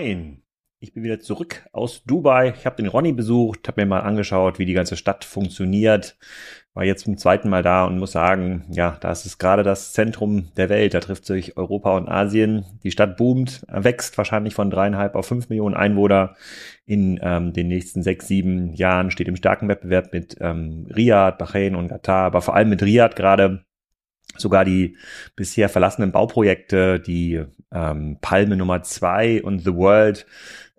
Moin. Ich bin wieder zurück aus Dubai. Ich habe den Ronny besucht, habe mir mal angeschaut, wie die ganze Stadt funktioniert. War jetzt zum zweiten Mal da und muss sagen, ja, da ist es gerade das Zentrum der Welt. Da trifft sich Europa und Asien. Die Stadt boomt, wächst wahrscheinlich von dreieinhalb auf fünf Millionen Einwohner. In ähm, den nächsten sechs, sieben Jahren steht im starken Wettbewerb mit ähm, Riyadh, Bahrain und Katar, aber vor allem mit Riyadh gerade sogar die bisher verlassenen Bauprojekte, die ähm, Palme Nummer zwei und The World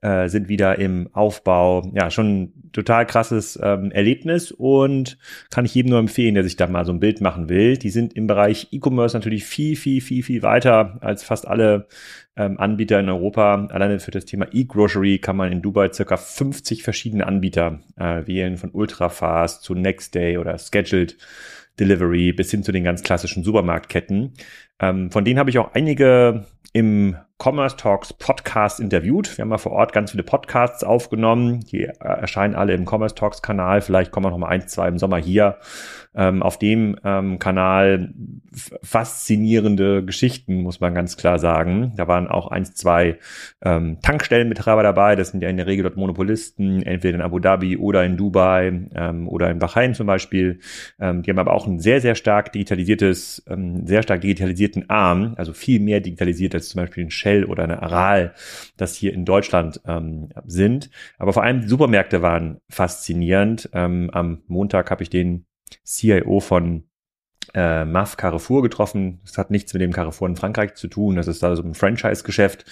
äh, sind wieder im Aufbau. Ja, schon total krasses ähm, Erlebnis und kann ich jedem nur empfehlen, der sich da mal so ein Bild machen will. Die sind im Bereich E-Commerce natürlich viel, viel, viel, viel weiter als fast alle ähm, Anbieter in Europa. Alleine für das Thema E-Grocery kann man in Dubai circa 50 verschiedene Anbieter äh, wählen, von Ultrafast zu Next Day oder Scheduled Delivery bis hin zu den ganz klassischen Supermarktketten. Ähm, von denen habe ich auch einige im Commerce Talks Podcast interviewt. Wir haben mal vor Ort ganz viele Podcasts aufgenommen. Die äh, erscheinen alle im Commerce Talks Kanal. Vielleicht kommen wir noch mal ein, zwei im Sommer hier. Ähm, auf dem ähm, Kanal faszinierende Geschichten, muss man ganz klar sagen. Da waren auch eins, zwei ähm, Tankstellenbetreiber dabei. Das sind ja in der Regel dort Monopolisten, entweder in Abu Dhabi oder in Dubai ähm, oder in Bahrain zum Beispiel. Ähm, die haben aber auch ein sehr, sehr stark digitalisiertes, ähm, sehr stark digitalisierten Arm, also viel mehr digitalisiert als zum Beispiel ein Shell Shell oder eine Aral das hier in Deutschland ähm, sind. Aber vor allem die Supermärkte waren faszinierend. Ähm, am Montag habe ich den CIO von äh, MAF Carrefour getroffen. Das hat nichts mit dem Carrefour in Frankreich zu tun. Das ist da so ein Franchise-Geschäft.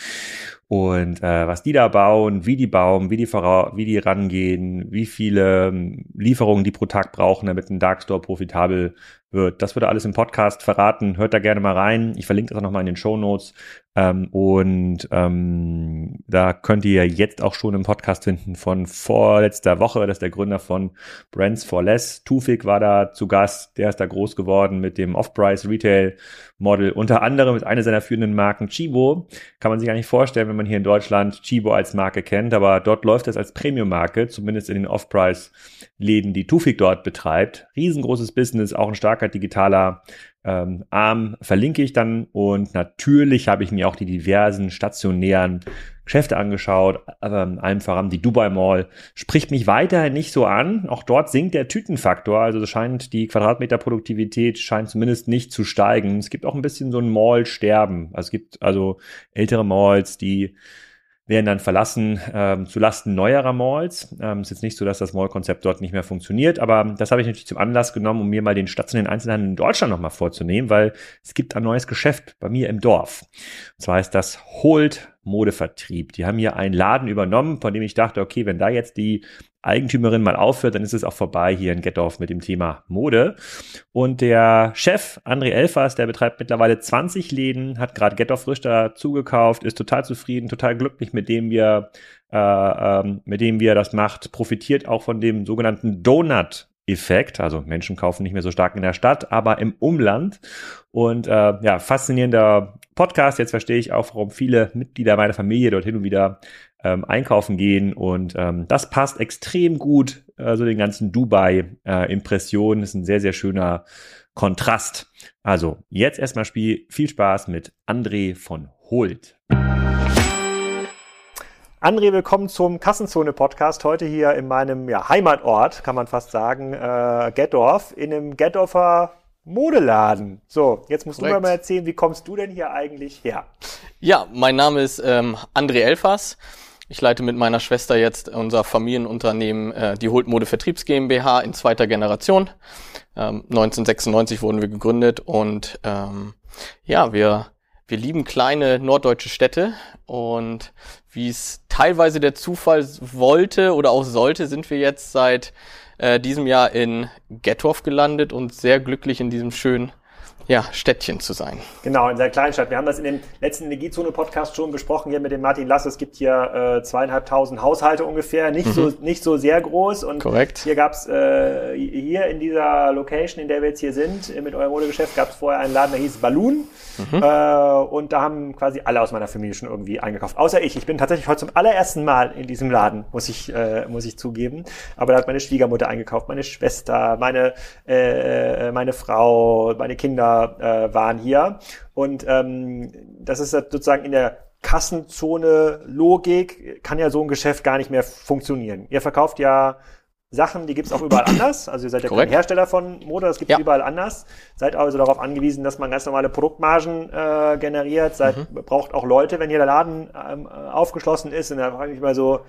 Und äh, was die da bauen, wie die bauen, wie die, wie die rangehen, wie viele ähm, Lieferungen die pro Tag brauchen, damit ein Darkstore profitabel wird. Das wird alles im Podcast verraten. Hört da gerne mal rein. Ich verlinke das auch nochmal in den Show Notes. Ähm, und ähm, da könnt ihr jetzt auch schon im Podcast finden von vorletzter Woche. Das ist der Gründer von Brands for Less. Tufik war da zu Gast. Der ist da groß geworden mit dem Off-Price Retail Model. Unter anderem mit einer seiner führenden Marken Chibo. Kann man sich gar nicht vorstellen, wenn man hier in Deutschland Chibo als Marke kennt. Aber dort läuft es als Premium-Marke, zumindest in den Off-Price Läden, die Tufik dort betreibt. Riesengroßes Business, auch ein starker digitaler ähm, Arm verlinke ich dann und natürlich habe ich mir auch die diversen stationären Geschäfte angeschaut, ähm, allem voran die Dubai Mall, spricht mich weiterhin nicht so an. Auch dort sinkt der Tütenfaktor, also scheint die Quadratmeterproduktivität scheint zumindest nicht zu steigen. Es gibt auch ein bisschen so ein Mall-Sterben. Also es gibt also ältere Malls, die werden dann verlassen ähm, zu Lasten neuerer Malls. Ähm, ist jetzt nicht so, dass das Mall-Konzept dort nicht mehr funktioniert, aber das habe ich natürlich zum Anlass genommen, um mir mal den stationären Einzelhandel in Deutschland nochmal vorzunehmen, weil es gibt ein neues Geschäft bei mir im Dorf. Und zwar ist das Holt Modevertrieb. Die haben hier einen Laden übernommen, von dem ich dachte, okay, wenn da jetzt die Eigentümerin mal aufhört, dann ist es auch vorbei hier in Gettorf mit dem Thema Mode. Und der Chef, André Elfers, der betreibt mittlerweile 20 Läden, hat gerade Gettorf frisch zugekauft, ist total zufrieden, total glücklich mit dem, wie er, äh, ähm, mit dem, wie er das macht, profitiert auch von dem sogenannten Donut Effekt. Also Menschen kaufen nicht mehr so stark in der Stadt, aber im Umland. Und äh, ja, faszinierender Podcast. Jetzt verstehe ich auch, warum viele Mitglieder meiner Familie dorthin und wieder ähm, einkaufen gehen. Und ähm, das passt extrem gut, also den ganzen Dubai-Impressionen. Äh, ist ein sehr, sehr schöner Kontrast. Also jetzt erstmal Spiel. Viel Spaß mit André von Holt. André, willkommen zum Kassenzone-Podcast. Heute hier in meinem ja, Heimatort, kann man fast sagen, äh, Gettorf, in einem Gettorfer Modeladen. So, jetzt musst Korrekt. du mir mal erzählen, wie kommst du denn hier eigentlich her? Ja, mein Name ist ähm, André Elfers. Ich leite mit meiner Schwester jetzt unser Familienunternehmen, äh, die Holt Mode Vertriebs GmbH in zweiter Generation. Ähm, 1996 wurden wir gegründet und ähm, ja, wir wir lieben kleine norddeutsche Städte und wie es teilweise der Zufall wollte oder auch sollte, sind wir jetzt seit äh, diesem Jahr in Gettorf gelandet und sehr glücklich in diesem schönen ja, Städtchen zu sein. Genau, in der Kleinstadt. Wir haben das in dem letzten Energiezone-Podcast schon besprochen hier mit dem Martin Lass. Es gibt hier äh, zweieinhalbtausend Haushalte ungefähr, nicht, mhm. so, nicht so sehr groß. Und Korrekt. hier gab's äh, hier in dieser Location, in der wir jetzt hier sind, mit eurem Modegeschäft, gab es vorher einen Laden, der hieß Balloon. Mhm. Äh, und da haben quasi alle aus meiner Familie schon irgendwie eingekauft. Außer ich. Ich bin tatsächlich heute zum allerersten Mal in diesem Laden, muss ich, äh, muss ich zugeben. Aber da hat meine Schwiegermutter eingekauft, meine Schwester, meine, äh, meine Frau, meine Kinder äh, waren hier. Und ähm, das ist sozusagen in der Kassenzone Logik kann ja so ein Geschäft gar nicht mehr funktionieren. Ihr verkauft ja Sachen, die gibt's auch überall anders. Also ihr seid ja kein Hersteller von Mode, das gibt's ja. überall anders. Seid also darauf angewiesen, dass man ganz normale Produktmargen äh, generiert. Seid, mhm. braucht auch Leute, wenn hier der Laden ähm, aufgeschlossen ist. Und da frage ich mich mal so,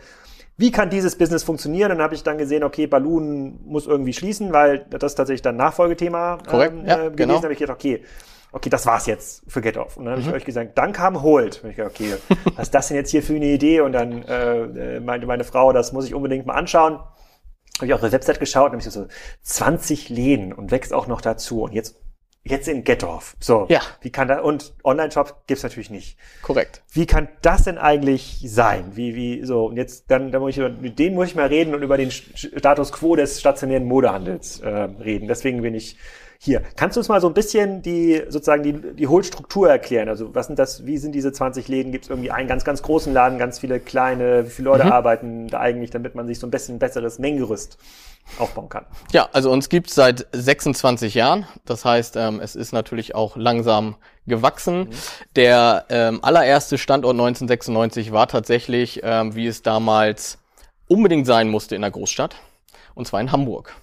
wie kann dieses Business funktionieren? Und dann habe ich dann gesehen, okay, Balloon muss irgendwie schließen, weil das ist tatsächlich dann Nachfolgethema Korrekt, ähm, ja, äh, gewesen. Genau. Da habe ich gedacht, okay, okay, das war's jetzt für Get Off. Und dann habe mhm. ich euch gesagt, dann kam Hold. Und ich gedacht, okay, was ist das denn jetzt hier für eine Idee? Und dann äh, äh meinte meine Frau, das muss ich unbedingt mal anschauen habe ich auf der Website geschaut, nämlich so 20 Läden und wächst auch noch dazu. Und jetzt jetzt in Gettorf. So, ja. wie kann da und Online-Shop gibt's natürlich nicht. Korrekt. Wie kann das denn eigentlich sein? Wie wie so und jetzt dann, dann muss ich mit denen muss ich mal reden und über den Status quo des stationären Modehandels äh, reden. Deswegen bin ich hier. Kannst du uns mal so ein bisschen die sozusagen die die Hohlstruktur erklären? Also was sind das? Wie sind diese 20 Läden? Gibt es irgendwie einen ganz ganz großen Laden, ganz viele kleine? Wie viele Leute mhm. arbeiten da eigentlich, damit man sich so ein bisschen besseres Mengengerüst aufbauen kann? Ja, also uns gibt seit 26 Jahren. Das heißt, ähm, es ist natürlich auch langsam gewachsen. Mhm. Der ähm, allererste Standort 1996 war tatsächlich, ähm, wie es damals unbedingt sein musste in der Großstadt, und zwar in Hamburg.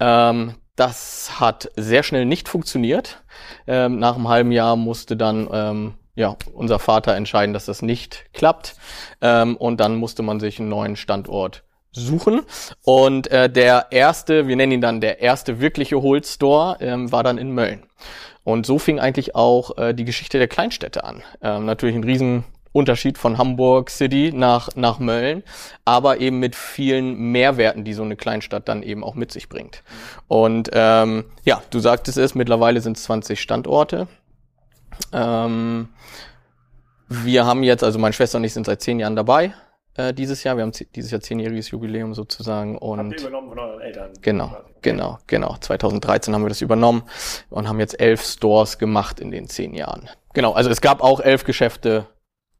Ja. Ähm, das hat sehr schnell nicht funktioniert. Ähm, nach einem halben Jahr musste dann ähm, ja, unser Vater entscheiden, dass das nicht klappt. Ähm, und dann musste man sich einen neuen Standort suchen. Und äh, der erste, wir nennen ihn dann der erste wirkliche Holstore, ähm, war dann in Mölln. Und so fing eigentlich auch äh, die Geschichte der Kleinstädte an. Ähm, natürlich ein riesen Unterschied von Hamburg City nach, nach Mölln, aber eben mit vielen Mehrwerten, die so eine Kleinstadt dann eben auch mit sich bringt. Und ähm, ja, du sagtest es, mittlerweile sind es 20 Standorte. Ähm, wir haben jetzt, also meine Schwester und ich sind seit zehn Jahren dabei äh, dieses Jahr. Wir haben dieses Jahr zehnjähriges Jubiläum sozusagen. Und Habt ihr übernommen von euren Eltern? Genau, genau, genau. 2013 haben wir das übernommen und haben jetzt elf Stores gemacht in den zehn Jahren. Genau, also es gab auch elf Geschäfte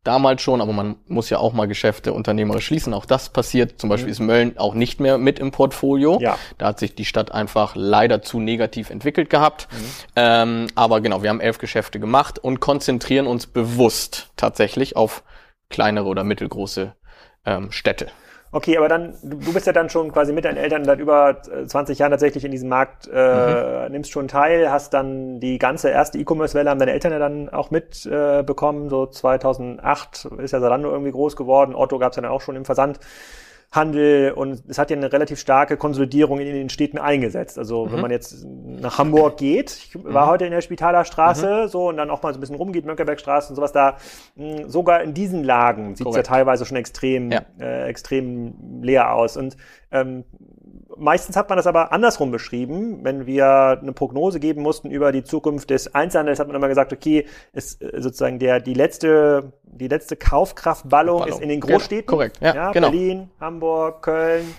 damals schon, aber man muss ja auch mal Geschäfte unternehmerisch schließen. Auch das passiert. Zum Beispiel mhm. ist Mölln auch nicht mehr mit im Portfolio. Ja. Da hat sich die Stadt einfach leider zu negativ entwickelt gehabt. Mhm. Ähm, aber genau, wir haben elf Geschäfte gemacht und konzentrieren uns bewusst tatsächlich auf kleinere oder mittelgroße ähm, Städte. Okay, aber dann, du bist ja dann schon quasi mit deinen Eltern seit über 20 Jahren tatsächlich in diesem Markt, äh, mhm. nimmst schon teil, hast dann die ganze erste E-Commerce-Welle, haben deine Eltern ja dann auch mitbekommen, äh, so 2008 ist ja Salando irgendwie groß geworden, Otto gab es ja dann auch schon im Versand. Handel und es hat ja eine relativ starke Konsolidierung in den Städten eingesetzt. Also mhm. wenn man jetzt nach Hamburg geht, ich war mhm. heute in der Spitaler Straße mhm. so und dann auch mal so ein bisschen rumgeht, Mönckebergstraße und sowas da, mh, sogar in diesen Lagen sieht es ja teilweise schon extrem, ja. Äh, extrem leer aus. Und ähm, Meistens hat man das aber andersrum beschrieben. Wenn wir eine Prognose geben mussten über die Zukunft des Einzelhandels, hat man immer gesagt, okay, ist äh, sozusagen der, die letzte, die letzte Kaufkraftballung Ballung. ist in den Großstädten. Ja, korrekt, ja, ja genau. Berlin, Hamburg, Köln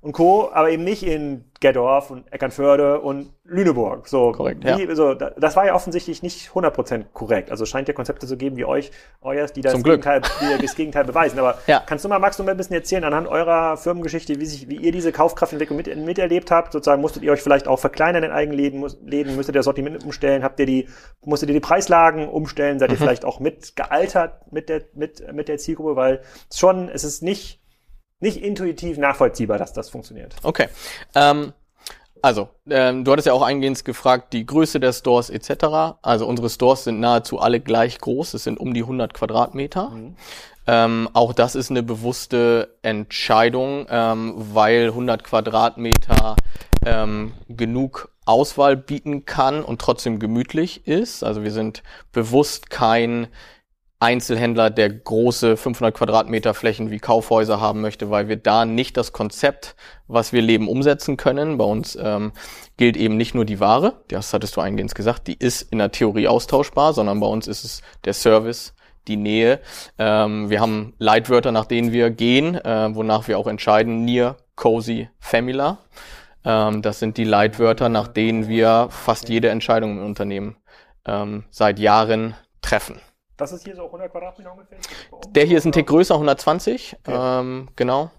und Co., aber eben nicht in Geddorf und Eckernförde und Lüneburg. So, korrekt, wie, ja. so, das war ja offensichtlich nicht 100% korrekt. Also scheint ja Konzepte zu geben wie euch, euers, die das, Gegenteil, die das Gegenteil beweisen. Aber ja. kannst du mal, Max, noch mal ein bisschen erzählen anhand eurer Firmengeschichte, wie, sich, wie ihr diese Kaufkraftentwicklung mit, miterlebt habt? Sozusagen musstet ihr euch vielleicht auch verkleinern in eigenen Läden, Läden müsstet ihr das Sortiment umstellen? Habt ihr die, musstet ihr die Preislagen umstellen? Seid ihr mhm. vielleicht auch mit gealtert mit der, mit, mit der Zielgruppe? Weil es schon, es ist nicht, nicht intuitiv nachvollziehbar, dass das funktioniert. Okay. Ähm, also, ähm, du hattest ja auch eingehend gefragt, die Größe der Stores etc. Also unsere Stores sind nahezu alle gleich groß. Es sind um die 100 Quadratmeter. Mhm. Ähm, auch das ist eine bewusste Entscheidung, ähm, weil 100 Quadratmeter ähm, genug Auswahl bieten kann und trotzdem gemütlich ist. Also wir sind bewusst kein Einzelhändler, der große 500 Quadratmeter Flächen wie Kaufhäuser haben möchte, weil wir da nicht das Konzept, was wir leben, umsetzen können. Bei uns ähm, gilt eben nicht nur die Ware, das hattest du eingehend gesagt, die ist in der Theorie austauschbar, sondern bei uns ist es der Service, die Nähe. Ähm, wir haben Leitwörter, nach denen wir gehen, äh, wonach wir auch entscheiden, near, cozy, familiar. Ähm, das sind die Leitwörter, nach denen wir fast jede Entscheidung im Unternehmen ähm, seit Jahren treffen. Das ist hier so 100 Quadratmeter ungefähr? Der hier ist ein Tick größer, 120. Okay. Ähm, genau.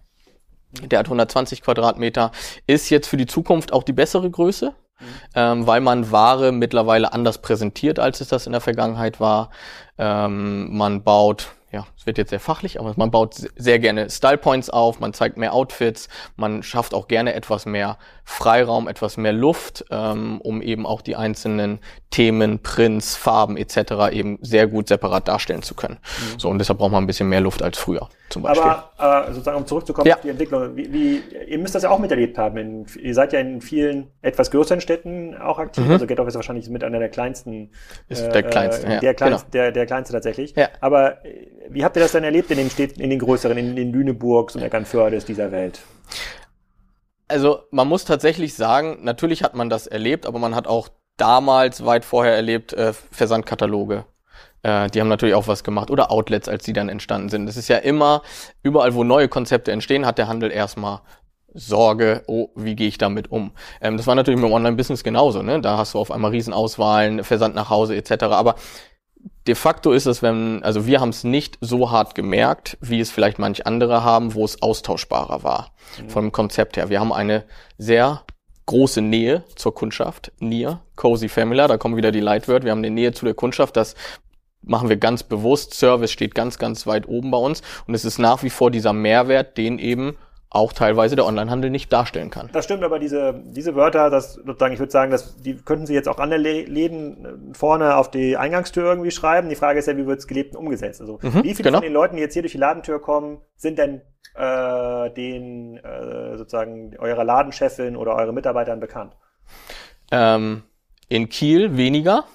Der hat 120 Quadratmeter. Ist jetzt für die Zukunft auch die bessere Größe, mhm. ähm, weil man Ware mittlerweile anders präsentiert, als es das in der Vergangenheit war. Ähm, man baut ja, es wird jetzt sehr fachlich, aber man baut sehr gerne Style Points auf, man zeigt mehr Outfits, man schafft auch gerne etwas mehr Freiraum, etwas mehr Luft, ähm, um eben auch die einzelnen Themen, Prints, Farben etc. eben sehr gut separat darstellen zu können. Mhm. So und deshalb braucht man ein bisschen mehr Luft als früher zum Beispiel. Aber äh, sozusagen um zurückzukommen ja. auf die Entwicklung, wie, wie, ihr müsst das ja auch miterlebt haben. In, ihr seid ja in vielen etwas größeren Städten auch aktiv. Mhm. Also Getoff ist wahrscheinlich mit einer der kleinsten. Ist äh, der kleinste, ja. Der kleinste, genau. der, der kleinste tatsächlich. Ja. Aber wie habt ihr das denn erlebt in den Städten, in den größeren, in den Lüneburgs und Eckernfördes dieser Welt? Also man muss tatsächlich sagen, natürlich hat man das erlebt, aber man hat auch damals weit vorher erlebt äh, Versandkataloge. Äh, die haben natürlich auch was gemacht oder Outlets, als die dann entstanden sind. Das ist ja immer überall, wo neue Konzepte entstehen, hat der Handel erstmal Sorge, oh, wie gehe ich damit um? Ähm, das war natürlich mit dem Online-Business genauso. Ne? Da hast du auf einmal Riesenauswahlen, Versand nach Hause etc. Aber de facto ist es, wenn, also wir haben es nicht so hart gemerkt, wie es vielleicht manch andere haben, wo es austauschbarer war mhm. vom Konzept her. Wir haben eine sehr große Nähe zur Kundschaft, Near, Cozy Family, da kommen wieder die Lightword, wir haben eine Nähe zu der Kundschaft, das machen wir ganz bewusst, Service steht ganz, ganz weit oben bei uns. Und es ist nach wie vor dieser Mehrwert, den eben auch teilweise der Onlinehandel nicht darstellen kann. Das stimmt, aber diese, diese Wörter, das sozusagen, ich würde sagen, dass die könnten Sie jetzt auch andere Läden vorne auf die Eingangstür irgendwie schreiben. Die Frage ist ja, wie wird es gelebt und umgesetzt? Also mhm, wie viele genau. von den Leuten, die jetzt hier durch die Ladentür kommen, sind denn äh, den äh, sozusagen eurer Ladenchefin oder eure Mitarbeitern bekannt? Ähm, in Kiel weniger,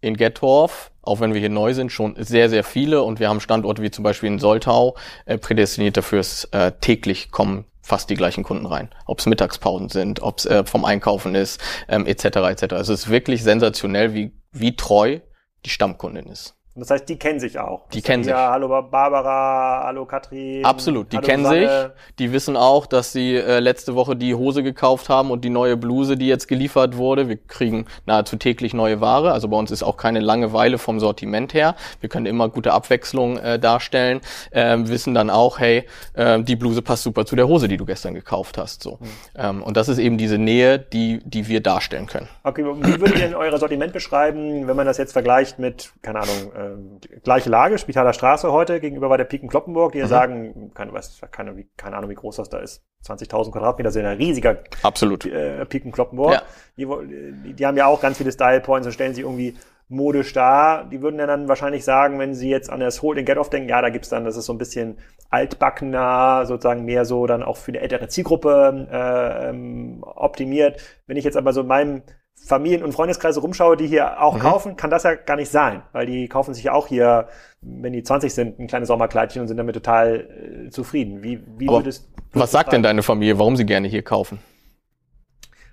in Gettorf auch wenn wir hier neu sind, schon sehr, sehr viele und wir haben Standorte wie zum Beispiel in Soltau, äh, prädestiniert dafür, dass äh, täglich kommen fast die gleichen Kunden rein. Ob es Mittagspausen sind, ob es äh, vom Einkaufen ist, ähm, etc. etc. Also es ist wirklich sensationell, wie, wie treu die Stammkundin ist. Und das heißt, die kennen sich auch. Die kennen sich. Ja, hallo Barbara, hallo Katrin. Absolut, die kennen Susanne. sich. Die wissen auch, dass sie äh, letzte Woche die Hose gekauft haben und die neue Bluse, die jetzt geliefert wurde. Wir kriegen nahezu täglich neue Ware. Also bei uns ist auch keine Langeweile vom Sortiment her. Wir können immer gute Abwechslung äh, darstellen. Äh, wissen dann auch, hey, äh, die Bluse passt super zu der Hose, die du gestern gekauft hast. So. Mhm. Ähm, und das ist eben diese Nähe, die, die wir darstellen können. Okay, wie würdet ihr denn euer Sortiment beschreiben, wenn man das jetzt vergleicht mit, keine Ahnung, äh, äh, gleiche Lage, Spitaler Straße heute, gegenüber bei der Piken Kloppenburg, die mhm. sagen, keine, was, keine, keine Ahnung, wie groß das da ist, 20.000 Quadratmeter, sind ein riesiger Absolut. Äh, Piken Kloppenburg. Ja. Die, die haben ja auch ganz viele Style Points und stellen sich irgendwie modisch dar. Die würden ja dann wahrscheinlich sagen, wenn sie jetzt an das Hold and Get Off denken, ja, da gibt's dann, das ist so ein bisschen altbackener, sozusagen mehr so dann auch für eine ältere Zielgruppe äh, ähm, optimiert. Wenn ich jetzt aber so in meinem Familien- und Freundeskreise rumschaue, die hier auch mhm. kaufen, kann das ja gar nicht sein, weil die kaufen sich ja auch hier, wenn die 20 sind, ein kleines Sommerkleidchen und sind damit total äh, zufrieden. Wie, wie würdest du Was sagt denn deine Familie, warum sie gerne hier kaufen?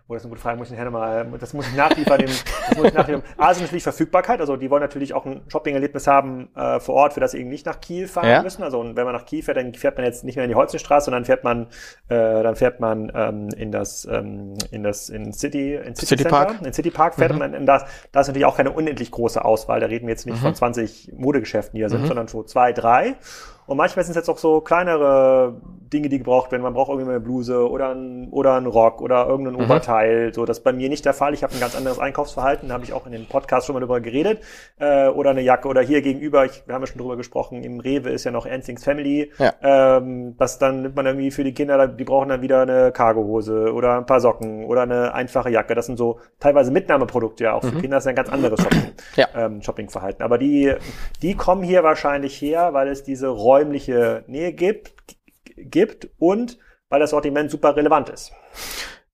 Oh, das ist eine gute Frage, muss ich nachher nochmal, das muss ich nachliefern. dem, das muss ich nachliefern. A ist natürlich Verfügbarkeit, also die wollen natürlich auch ein Shopping-Erlebnis haben äh, vor Ort, für das sie eben nicht nach Kiel fahren ja. müssen. Also wenn man nach Kiel fährt, dann fährt man jetzt nicht mehr in die Holzenstraße, sondern fährt man, äh, dann fährt man ähm, in das, ähm, in das, in City, in City, City Park. In City Park fährt mhm. man in das, da ist natürlich auch keine unendlich große Auswahl. Da reden wir jetzt nicht mhm. von 20 Modegeschäften, die da sind, mhm. sondern so zwei, drei. Und manchmal sind es jetzt auch so kleinere Dinge, die gebraucht werden. Man braucht irgendwie eine Bluse oder ein, oder ein Rock oder irgendein mhm. Oberteil. So, das ist bei mir nicht der Fall. Ich habe ein ganz anderes Einkaufsverhalten. Da habe ich auch in den Podcast schon mal drüber geredet. Äh, oder eine Jacke. Oder hier gegenüber, ich, wir haben ja schon drüber gesprochen, im Rewe ist ja noch Ensings Family. Ja. Ähm, das dann nimmt man irgendwie für die Kinder, die brauchen dann wieder eine Cargohose oder ein paar Socken oder eine einfache Jacke. Das sind so teilweise Mitnahmeprodukte ja auch. Für mhm. Kinder ist ja ein ganz anderes Shopping, ja. ähm, Shoppingverhalten. Aber die, die kommen hier wahrscheinlich her, weil es diese räumliche Nähe gibt, gibt und weil das Sortiment super relevant ist.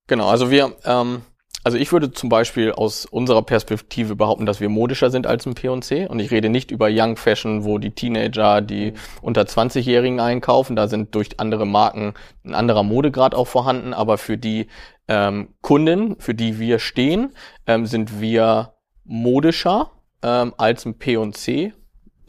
Genau, also wir, ähm, also ich würde zum Beispiel aus unserer Perspektive behaupten, dass wir modischer sind als ein P&C und ich rede nicht über Young Fashion, wo die Teenager, die unter 20-Jährigen einkaufen, da sind durch andere Marken ein anderer Modegrad auch vorhanden, aber für die ähm, Kunden, für die wir stehen, ähm, sind wir modischer ähm, als ein P&C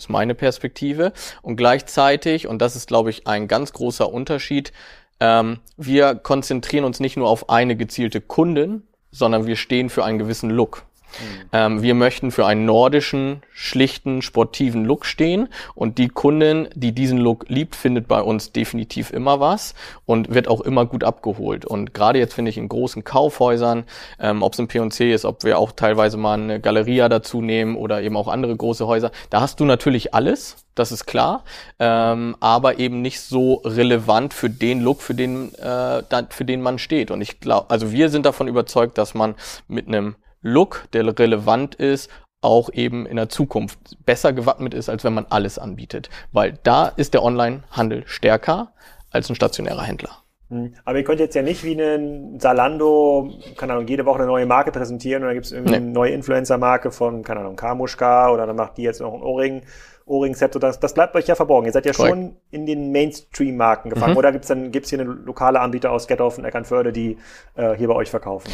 ist meine Perspektive. Und gleichzeitig, und das ist, glaube ich, ein ganz großer Unterschied, ähm, wir konzentrieren uns nicht nur auf eine gezielte Kundin, sondern wir stehen für einen gewissen Look. Mhm. Ähm, wir möchten für einen nordischen, schlichten, sportiven Look stehen und die Kundin, die diesen Look liebt, findet bei uns definitiv immer was und wird auch immer gut abgeholt. Und gerade jetzt finde ich in großen Kaufhäusern, ähm, ob es ein P&C ist, ob wir auch teilweise mal eine Galeria dazu nehmen oder eben auch andere große Häuser, da hast du natürlich alles, das ist klar, ähm, aber eben nicht so relevant für den Look, für den, äh, für den man steht. Und ich glaube, also wir sind davon überzeugt, dass man mit einem Look, der relevant ist, auch eben in der Zukunft besser gewappnet ist, als wenn man alles anbietet. Weil da ist der Online-Handel stärker als ein stationärer Händler. Hm. Aber ihr könnt jetzt ja nicht wie ein Zalando, keine Ahnung, jede Woche eine neue Marke präsentieren oder gibt es irgendeine nee. neue Influencer-Marke von, keine Ahnung, Kamuschka oder dann macht die jetzt noch ein Ohrring, Ohrring-Set. Das, das bleibt euch ja verborgen. Ihr seid ja Correct. schon in den Mainstream-Marken gefangen. Mhm. Oder gibt es dann gibt's hier eine lokale Anbieter aus Gethoff und Eckernförde, die äh, hier bei euch verkaufen?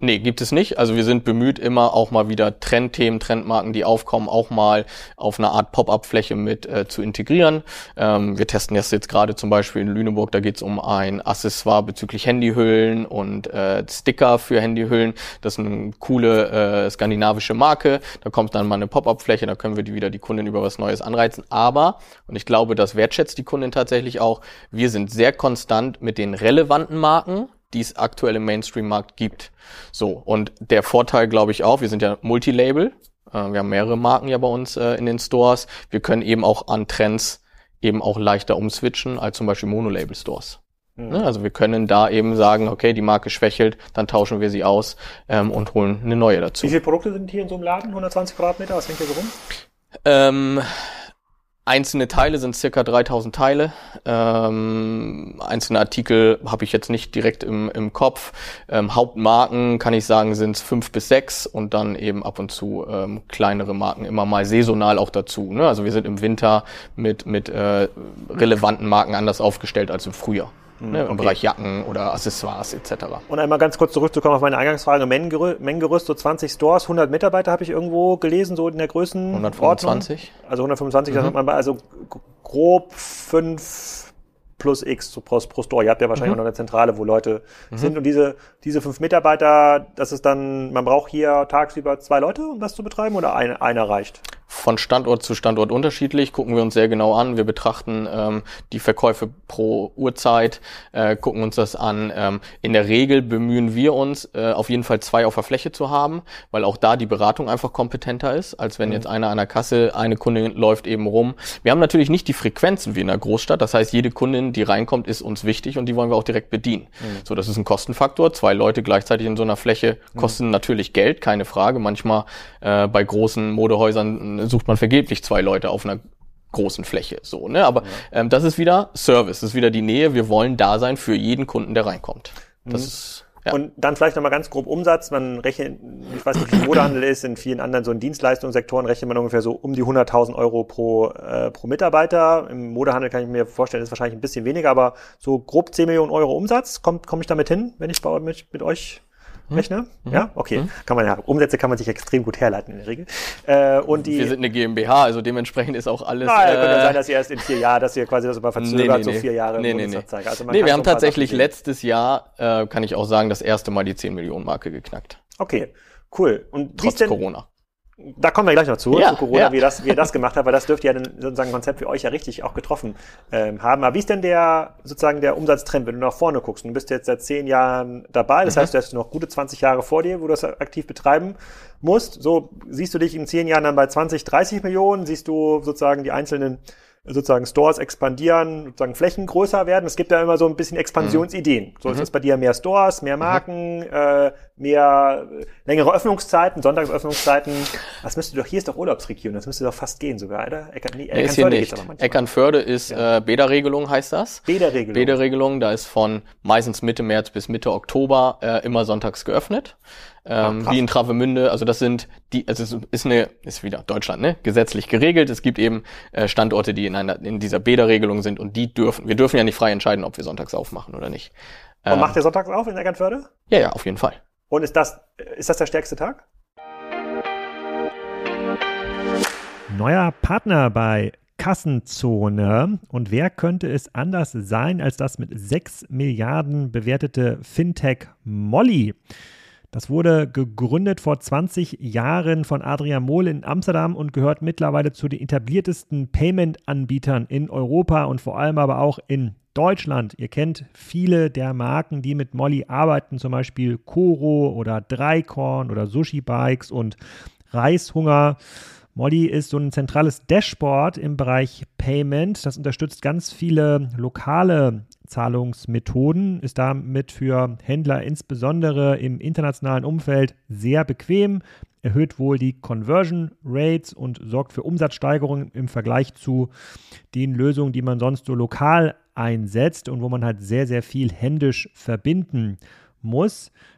Nee, gibt es nicht. Also wir sind bemüht, immer auch mal wieder Trendthemen, Trendmarken, die aufkommen, auch mal auf einer Art Pop-up-Fläche mit äh, zu integrieren. Ähm, wir testen das jetzt gerade zum Beispiel in Lüneburg, da geht es um ein Accessoire bezüglich Handyhüllen und äh, Sticker für Handyhüllen. Das ist eine coole äh, skandinavische Marke. Da kommt dann mal eine Pop-up-Fläche, da können wir die wieder die Kunden über was Neues anreizen. Aber, und ich glaube, das wertschätzt die Kundin tatsächlich auch, wir sind sehr konstant mit den relevanten Marken, die es aktuell im Mainstream-Markt gibt. So, und der Vorteil, glaube ich, auch, wir sind ja Multilabel, äh, wir haben mehrere Marken ja bei uns äh, in den Stores. Wir können eben auch an Trends eben auch leichter umswitchen als zum Beispiel Monolabel-Stores. Mhm. Also wir können da eben sagen, okay, die Marke schwächelt, dann tauschen wir sie aus ähm, und holen eine neue dazu. Wie viele Produkte sind hier in so einem Laden? 120 Quadratmeter, was hängt hier so rum? Ähm, Einzelne Teile sind circa 3000 Teile. Ähm, einzelne Artikel habe ich jetzt nicht direkt im, im Kopf. Ähm, Hauptmarken kann ich sagen sind es fünf bis sechs und dann eben ab und zu ähm, kleinere Marken immer mal saisonal auch dazu. Ne? Also wir sind im Winter mit mit äh, relevanten Marken anders aufgestellt als im Frühjahr ne, im okay. Bereich Jacken oder Accessoires etc. Und einmal ganz kurz zurückzukommen auf meine Eingangsfrage, Mengengerüst, Mengengerüst so 20 Stores, 100 Mitarbeiter habe ich irgendwo gelesen, so in der Größen 125. Also 125, mhm. also grob fünf plus X so pro, pro Store. Ihr habt ja wahrscheinlich mhm. auch noch eine Zentrale, wo Leute mhm. sind. Und diese, diese fünf Mitarbeiter, das ist dann, man braucht hier tagsüber zwei Leute, um das zu betreiben, oder ein, einer reicht? Von Standort zu Standort unterschiedlich, gucken wir uns sehr genau an. Wir betrachten ähm, die Verkäufe pro Uhrzeit, äh, gucken uns das an. Ähm, in der Regel bemühen wir uns, äh, auf jeden Fall zwei auf der Fläche zu haben, weil auch da die Beratung einfach kompetenter ist, als wenn mhm. jetzt einer an der Kasse, eine Kundin läuft eben rum. Wir haben natürlich nicht die Frequenzen wie in der Großstadt. Das heißt, jede Kundin, die reinkommt, ist uns wichtig und die wollen wir auch direkt bedienen. Mhm. So, das ist ein Kostenfaktor. Zwei Leute gleichzeitig in so einer Fläche mhm. kosten mhm. natürlich Geld, keine Frage. Manchmal äh, bei großen Modehäusern sucht man vergeblich zwei Leute auf einer großen Fläche. So, ne? Aber ja. ähm, das ist wieder Service, das ist wieder die Nähe. Wir wollen da sein für jeden Kunden, der reinkommt. Das mhm. ist ja. Und dann vielleicht nochmal ganz grob Umsatz. Man rechnet, ich weiß nicht, wie Modehandel ist, in vielen anderen so in Dienstleistungssektoren rechnet man ungefähr so um die 100.000 Euro pro, äh, pro Mitarbeiter. Im Modehandel kann ich mir vorstellen, ist wahrscheinlich ein bisschen weniger, aber so grob 10 Millionen Euro Umsatz. Komme ich damit hin, wenn ich bei, mit, mit euch? Rechner? Mhm. Ja, okay. Mhm. Kann man ja. Umsätze kann man sich extrem gut herleiten in der Regel. Äh, und die, Wir sind eine GmbH, also dementsprechend ist auch alles. Ah, äh, könnte ja sein, dass ihr erst in vier Jahren, dass ihr quasi das immer verzögert, nee, nee, so vier Jahre nee, nee, nee. Also nee, wir haben tatsächlich letztes Jahr, äh, kann ich auch sagen, das erste Mal die 10 Millionen Marke geknackt. Okay, cool. Und Trotz Corona da kommen wir gleich noch zu, ja, zu Corona, ja. wie, das, wie ihr das gemacht habt, weil das dürfte ja dann sozusagen ein Konzept für euch ja richtig auch getroffen ähm, haben. Aber wie ist denn der sozusagen der Umsatztrend, wenn du nach vorne guckst? Du bist jetzt seit zehn Jahren dabei, das mhm. heißt, du hast noch gute 20 Jahre vor dir, wo du das aktiv betreiben musst. So siehst du dich in zehn Jahren dann bei 20, 30 Millionen, siehst du sozusagen die einzelnen sozusagen Stores expandieren, sozusagen Flächen größer werden. Es gibt ja immer so ein bisschen Expansionsideen. Mhm. So ist es bei dir mehr Stores, mehr Marken, mhm. äh, mehr äh, längere Öffnungszeiten, Sonntagsöffnungszeiten. Was müsste doch, hier ist doch Urlaubsregion, das müsste doch fast gehen sogar, oder? Eckern, nee, nee, ist hier nicht. Eckernförde ist ja. äh, Bäderregelung heißt das. Bäderregelung. Bäderregelung, da ist von meistens Mitte März bis Mitte Oktober äh, immer sonntags geöffnet ähm, wie in Travemünde. Also das sind die, also es ist eine, ist wieder Deutschland, ne? Gesetzlich geregelt. Es gibt eben äh, Standorte, die in einer in dieser Bäderregelung sind und die dürfen. Wir dürfen ja nicht frei entscheiden, ob wir sonntags aufmachen oder nicht. Und ähm, macht ihr sonntags auf in Eckernförde? Ja, ja, auf jeden Fall. Und ist das ist das der stärkste Tag? Neuer Partner bei Kassenzone. Und wer könnte es anders sein als das mit 6 Milliarden bewertete Fintech Molly? Das wurde gegründet vor 20 Jahren von Adrian Mohl in Amsterdam und gehört mittlerweile zu den etabliertesten Payment-Anbietern in Europa und vor allem aber auch in Deutschland. Ihr kennt viele der Marken, die mit Molly arbeiten, zum Beispiel Koro oder Dreikorn oder Sushi Bikes und Reishunger. Molly ist so ein zentrales Dashboard im Bereich Payment. Das unterstützt ganz viele lokale Zahlungsmethoden, ist damit für Händler insbesondere im internationalen Umfeld sehr bequem, erhöht wohl die Conversion Rates und sorgt für Umsatzsteigerungen im Vergleich zu den Lösungen, die man sonst so lokal einsetzt und wo man halt sehr, sehr viel händisch verbinden muss.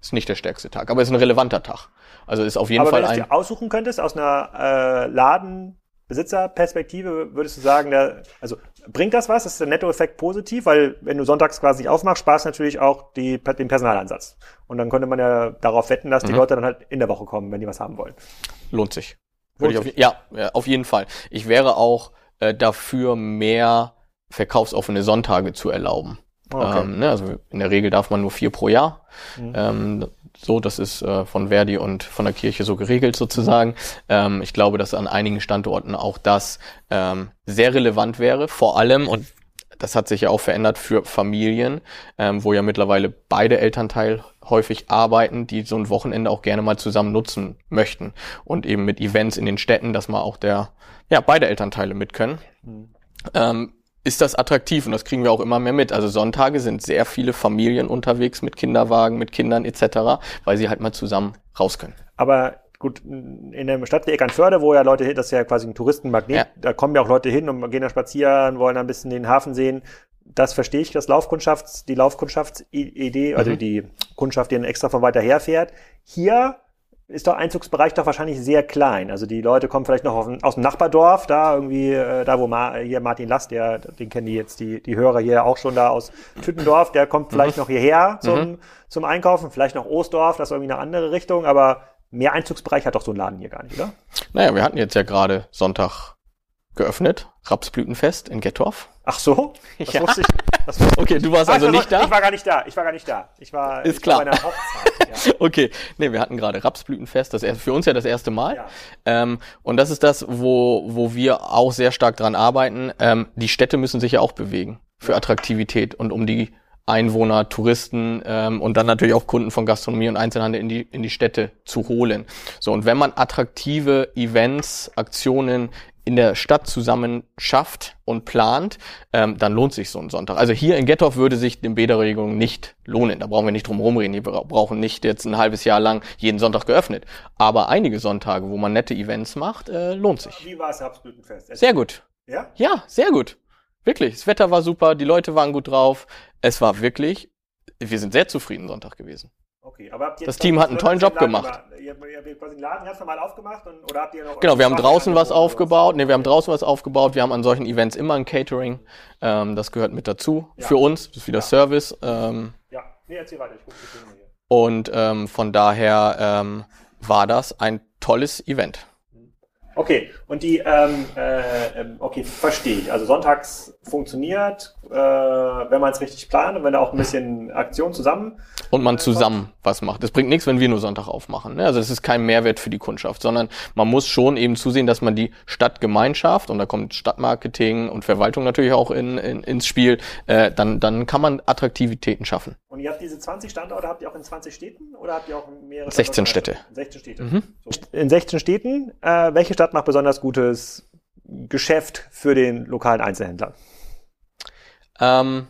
Ist nicht der stärkste Tag, aber ist ein relevanter Tag. Also ist auf jeden aber Fall ein. Wenn du dir aussuchen könntest aus einer äh, Ladenbesitzerperspektive, würdest du sagen, der, also bringt das was? Ist der Nettoeffekt positiv? Weil wenn du sonntags quasi nicht aufmachst, sparst natürlich auch die, den Personalansatz. Und dann könnte man ja darauf wetten, dass die mhm. Leute dann halt in der Woche kommen, wenn die was haben wollen. Lohnt sich. Lohnt Würde sich. Ich auf, ja, auf jeden Fall. Ich wäre auch äh, dafür, mehr verkaufsoffene Sonntage zu erlauben. Okay. Ähm, ne, also in der Regel darf man nur vier pro Jahr. Mhm. Ähm, so, das ist äh, von Verdi und von der Kirche so geregelt sozusagen. Ähm, ich glaube, dass an einigen Standorten auch das ähm, sehr relevant wäre. Vor allem, und das hat sich ja auch verändert für Familien, ähm, wo ja mittlerweile beide Elternteil häufig arbeiten, die so ein Wochenende auch gerne mal zusammen nutzen möchten. Und eben mit Events in den Städten, dass man auch der, ja, beide Elternteile mit können. Mhm. Ähm, ist das attraktiv und das kriegen wir auch immer mehr mit. Also Sonntage sind sehr viele Familien unterwegs mit Kinderwagen, mit Kindern etc., weil sie halt mal zusammen raus können. Aber gut, in der Stadt wie Eckernförde, wo ja Leute das ist ja quasi ein Touristenmagnet, ja. da kommen ja auch Leute hin und gehen da spazieren, wollen ein bisschen den Hafen sehen. Das verstehe ich, das Laufkundschafts, die Laufkundschaftsidee, also mhm. die Kundschaft, die dann extra von weiter her fährt. Hier ist doch Einzugsbereich doch wahrscheinlich sehr klein. Also die Leute kommen vielleicht noch aus dem Nachbardorf, da irgendwie, äh, da wo Ma, hier Martin Last, der, den kennen die jetzt die, die Hörer hier auch schon da aus Tüttendorf, der kommt vielleicht mhm. noch hierher zum, mhm. zum Einkaufen, vielleicht noch Ostdorf, das ist irgendwie eine andere Richtung, aber mehr Einzugsbereich hat doch so ein Laden hier gar nicht, oder? Naja, wir hatten jetzt ja gerade Sonntag geöffnet, Rapsblütenfest in Gettorf. Ach so? Das ja. wusste ich. Das wusste okay, du warst also nicht da? Ich war gar nicht da. Ich war gar nicht da. Ich war, Ist ich klar. War bei einer Hochzeit. Ja. okay, nee, wir hatten gerade Rapsblütenfest. Das ist für uns ja das erste Mal. Ja. Ähm, und das ist das, wo, wo wir auch sehr stark dran arbeiten. Ähm, die Städte müssen sich ja auch bewegen für Attraktivität und um die Einwohner, Touristen ähm, und dann natürlich auch Kunden von Gastronomie und Einzelhandel in die, in die Städte zu holen. So, und wenn man attraktive Events, Aktionen in der Stadt zusammen schafft und plant, ähm, dann lohnt sich so ein Sonntag. Also hier in Gettorf würde sich eine Bäderregelung nicht lohnen. Da brauchen wir nicht drum rumreden. Wir brauchen nicht jetzt ein halbes Jahr lang jeden Sonntag geöffnet. Aber einige Sonntage, wo man nette Events macht, äh, lohnt sich. Wie war es Herbstblütenfest? Sehr gut. Ja? Ja, sehr gut. Wirklich. Das Wetter war super, die Leute waren gut drauf. Es war wirklich, wir sind sehr zufrieden Sonntag gewesen. Okay, aber habt ihr das Team hat einen tollen Job gemacht. Ihr, ihr, ihr quasi den Laden ganz normal aufgemacht und, oder habt ihr noch Genau, wir haben draußen was aufgebaut. Ne, wir haben draußen was aufgebaut. Wir haben an solchen Events immer ein Catering. Ähm, das gehört mit dazu. Ja. Für uns, das ist wieder ja. Service. Ähm, ja, nee, erzähl weiter. Ich gucke hier. Und ähm, von daher ähm, war das ein tolles Event. Okay, und die, ähm, äh, ähm, okay, verstehe ich. Also sonntags funktioniert, äh, wenn man es richtig plant und wenn da auch ein bisschen Aktion zusammen. Und man zusammen was macht. Es bringt nichts, wenn wir nur Sonntag aufmachen. Ne? Also es ist kein Mehrwert für die Kundschaft, sondern man muss schon eben zusehen, dass man die Stadtgemeinschaft, und da kommt Stadtmarketing und Verwaltung natürlich auch in, in, ins Spiel, äh, dann, dann kann man Attraktivitäten schaffen. Und ihr habt diese 20 Standorte, habt ihr auch in 20 Städten oder habt ihr auch mehrere? 16 Städte. 16 Städte. Mhm. So. In 16 Städten, äh, welche Stadt macht besonders gutes Geschäft für den lokalen Einzelhändler? Ähm,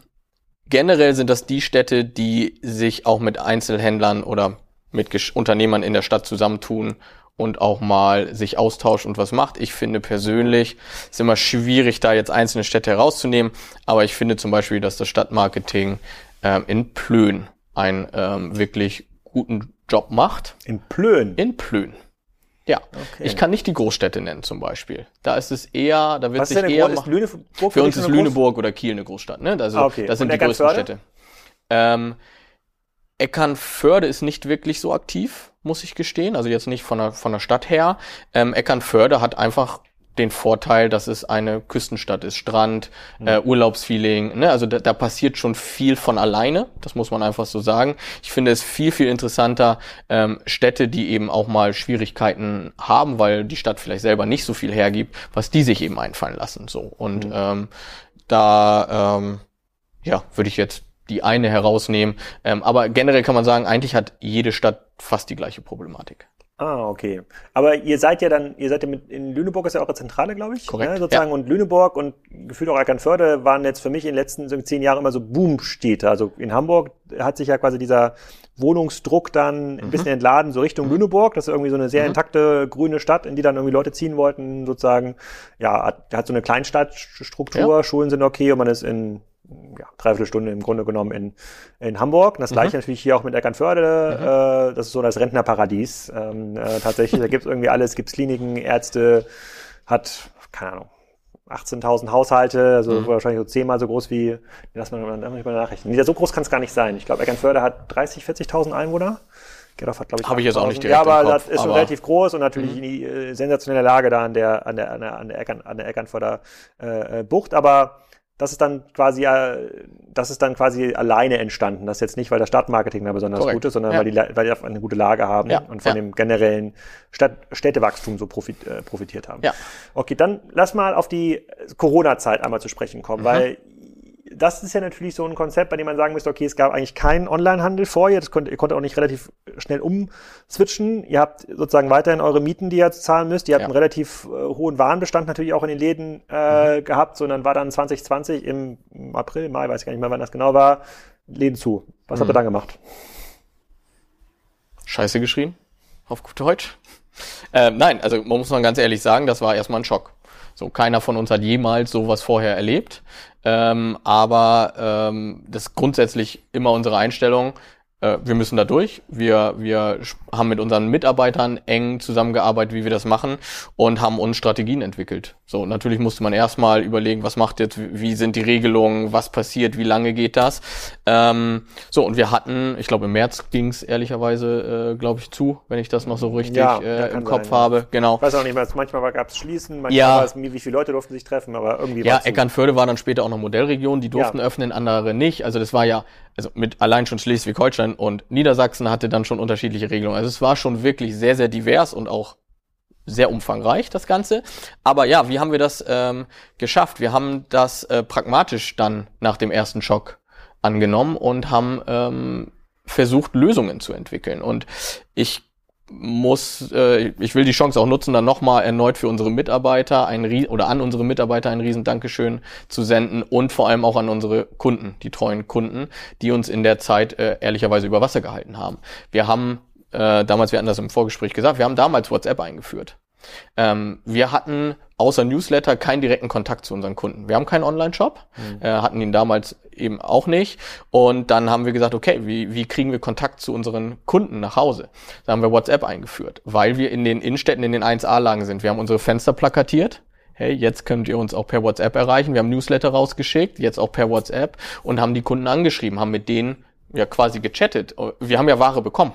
generell sind das die Städte, die sich auch mit Einzelhändlern oder mit Gesch Unternehmern in der Stadt zusammentun und auch mal sich austauscht und was macht. Ich finde persönlich, es ist immer schwierig, da jetzt einzelne Städte herauszunehmen, aber ich finde zum Beispiel, dass das Stadtmarketing ähm, in Plön ein ähm, wirklich guten Job macht. In Plön? In Plön. Ja, okay. ich kann nicht die Großstädte nennen zum Beispiel. Da ist es eher, da wird Was sich ist eher ist Lüneburg für uns ist Lüneburg oder Kiel eine Großstadt. Ne? Also Ah, okay. das sind die größten Eckernförde? Städte. Ähm, Eckernförde ist nicht wirklich so aktiv, muss ich gestehen. Also jetzt nicht von der, von der Stadt her. Ähm, Eckernförde hat einfach den Vorteil, dass es eine Küstenstadt ist, Strand, äh, Urlaubsfeeling. Ne? Also da, da passiert schon viel von alleine. Das muss man einfach so sagen. Ich finde es viel, viel interessanter, ähm, Städte, die eben auch mal Schwierigkeiten haben, weil die Stadt vielleicht selber nicht so viel hergibt, was die sich eben einfallen lassen. So Und ähm, da ähm, ja, würde ich jetzt die eine herausnehmen. Ähm, aber generell kann man sagen, eigentlich hat jede Stadt fast die gleiche Problematik. Ah, okay. Aber ihr seid ja dann, ihr seid ja mit, in Lüneburg ist ja eure Zentrale, glaube ich. Korrekt, Ne, sozusagen. Und Lüneburg und gefühlt auch Eckernförde waren jetzt für mich in den letzten so zehn Jahren immer so Boomstädte. Also in Hamburg hat sich ja quasi dieser Wohnungsdruck dann Mhm. ein bisschen entladen, so Richtung Lüneburg. Das ist irgendwie so eine sehr intakte grüne Stadt, in die dann irgendwie Leute ziehen wollten, sozusagen. Ja, hat, hat so eine Kleinstadtstruktur, Schulen sind okay und man ist in ja, dreiviertel Stunde im Grunde genommen in, in Hamburg. Das gleiche natürlich hier auch mit Eckernförde. Äh, das ist so das Rentnerparadies. Ähm, äh, tatsächlich, da gibt's irgendwie alles. Gibt's Kliniken, Ärzte, hat, keine Ahnung, 18.000 Haushalte, also wahrscheinlich so zehnmal so groß wie, lass mal, lass mal nachrechnen. Nee, so groß kann es gar nicht sein. Ich glaube, Eckernförde hat 30, 40.000 Einwohner. Gerdorf hat, glaube ich, Hab ich jetzt auch nicht 8.000. direkt Ja, aber Kopf, das ist schon relativ groß und natürlich die äh, sensationelle Lage da an der, an der, an der, an der, Eckern, an der Eckernförder äh, äh, Bucht. Aber das ist dann quasi, äh, das ist dann quasi alleine entstanden. Das ist jetzt nicht, weil das Stadtmarketing da besonders Korrekt. gut ist, sondern Ja. weil, die, weil die eine gute Lage haben Ja, und von ja. dem generellen Stadt Städtewachstum so profit, äh, profitiert haben. Okay, dann lass mal auf die Corona-Zeit einmal zu sprechen Mhm. kommen, weil das ist ja natürlich so ein Konzept, bei dem man sagen müsste, okay, es gab eigentlich keinen Onlinehandel vorher, das konnte, ihr konntet auch nicht relativ schnell umswitchen. Ihr habt sozusagen weiterhin eure Mieten, die ihr jetzt zahlen müsst. Ihr habt Ja. einen relativ äh, hohen Warenbestand natürlich auch in den Läden äh, Mhm. gehabt, sondern war dann 2020 im, April, Mai, weiß ich gar nicht mehr, wann das genau war, Läden zu. Was Mhm. habt ihr dann gemacht? Scheiße geschrien, auf gut Deutsch. Ähm, nein, also man muss man ganz ehrlich sagen, das war erstmal ein Schock. So, keiner von uns hat jemals sowas vorher erlebt. Ähm, aber ähm, das ist grundsätzlich immer unsere Einstellung. Äh, wir müssen da durch. Wir, wir haben mit unseren Mitarbeitern eng zusammengearbeitet, wie wir das machen und haben uns Strategien entwickelt. So, natürlich musste man erstmal überlegen, was macht jetzt, wie sind die Regelungen, was passiert, wie lange geht das. Ähm, so, und wir hatten, ich glaube im März ging es ehrlicherweise, äh, glaube ich, zu, wenn ich das noch so richtig Ja, äh, im Kopf sein, ja. habe. Genau. Ich weiß auch nicht mehr, manchmal gab es Schließen, manchmal Ja. war es, wie viele Leute durften sich treffen, aber irgendwie Ja. Eckernförde war dann später auch noch Modellregion, die durften Ja. öffnen, andere nicht. Also das war ja, also mit allein schon Schleswig-Holstein und Niedersachsen hatte dann schon unterschiedliche Regelungen. Also es war schon wirklich sehr, sehr divers und auch sehr umfangreich, das Ganze. Aber ja, wie haben wir das ähm, geschafft? Wir haben das äh, pragmatisch dann nach dem ersten Schock angenommen und haben ähm, versucht, Lösungen zu entwickeln. Und ich muss, äh, ich will die Chance auch nutzen, dann nochmal erneut für unsere Mitarbeiter ein oder an unsere Mitarbeiter ein riesen Dankeschön zu senden und vor allem auch an unsere Kunden, die treuen Kunden, die uns in der Zeit äh, ehrlicherweise über Wasser gehalten haben. Wir haben äh, damals, wir hatten das im Vorgespräch gesagt, wir haben damals WhatsApp eingeführt. Ähm, wir hatten außer Newsletter keinen direkten Kontakt zu unseren Kunden. Wir haben keinen Online-Shop, äh, hatten ihn damals eben auch nicht. Und dann haben wir gesagt, okay, wie, wie kriegen wir Kontakt zu unseren Kunden nach Hause? Da haben wir WhatsApp eingeführt, weil wir in den Innenstädten in den 1A-Lagen sind. Wir haben unsere Fenster plakatiert. Hey, jetzt könnt ihr uns auch per WhatsApp erreichen. Wir haben Newsletter rausgeschickt, jetzt auch per WhatsApp und haben die Kunden angeschrieben, haben mit denen ja quasi gechattet. Wir haben ja Ware bekommen.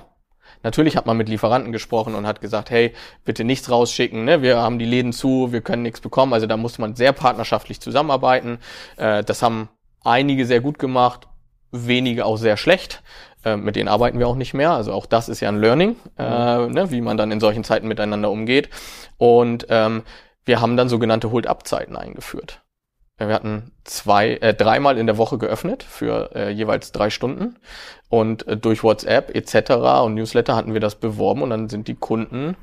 Natürlich hat man mit Lieferanten gesprochen und hat gesagt, hey, bitte nichts rausschicken, ne? wir haben die Läden zu, wir können nichts bekommen. Also da musste man sehr partnerschaftlich zusammenarbeiten. Äh, das haben einige sehr gut gemacht, wenige auch sehr schlecht. Äh, mit denen arbeiten wir auch nicht mehr. Also auch das ist ja ein Learning, äh, ne? wie man dann in solchen Zeiten miteinander umgeht. Und ähm, wir haben dann sogenannte Hold-up-Zeiten eingeführt. Wir hatten zwei, äh, dreimal in der Woche geöffnet für äh, jeweils drei Stunden. Und äh, durch WhatsApp etc. und Newsletter hatten wir das beworben und dann sind die Kunden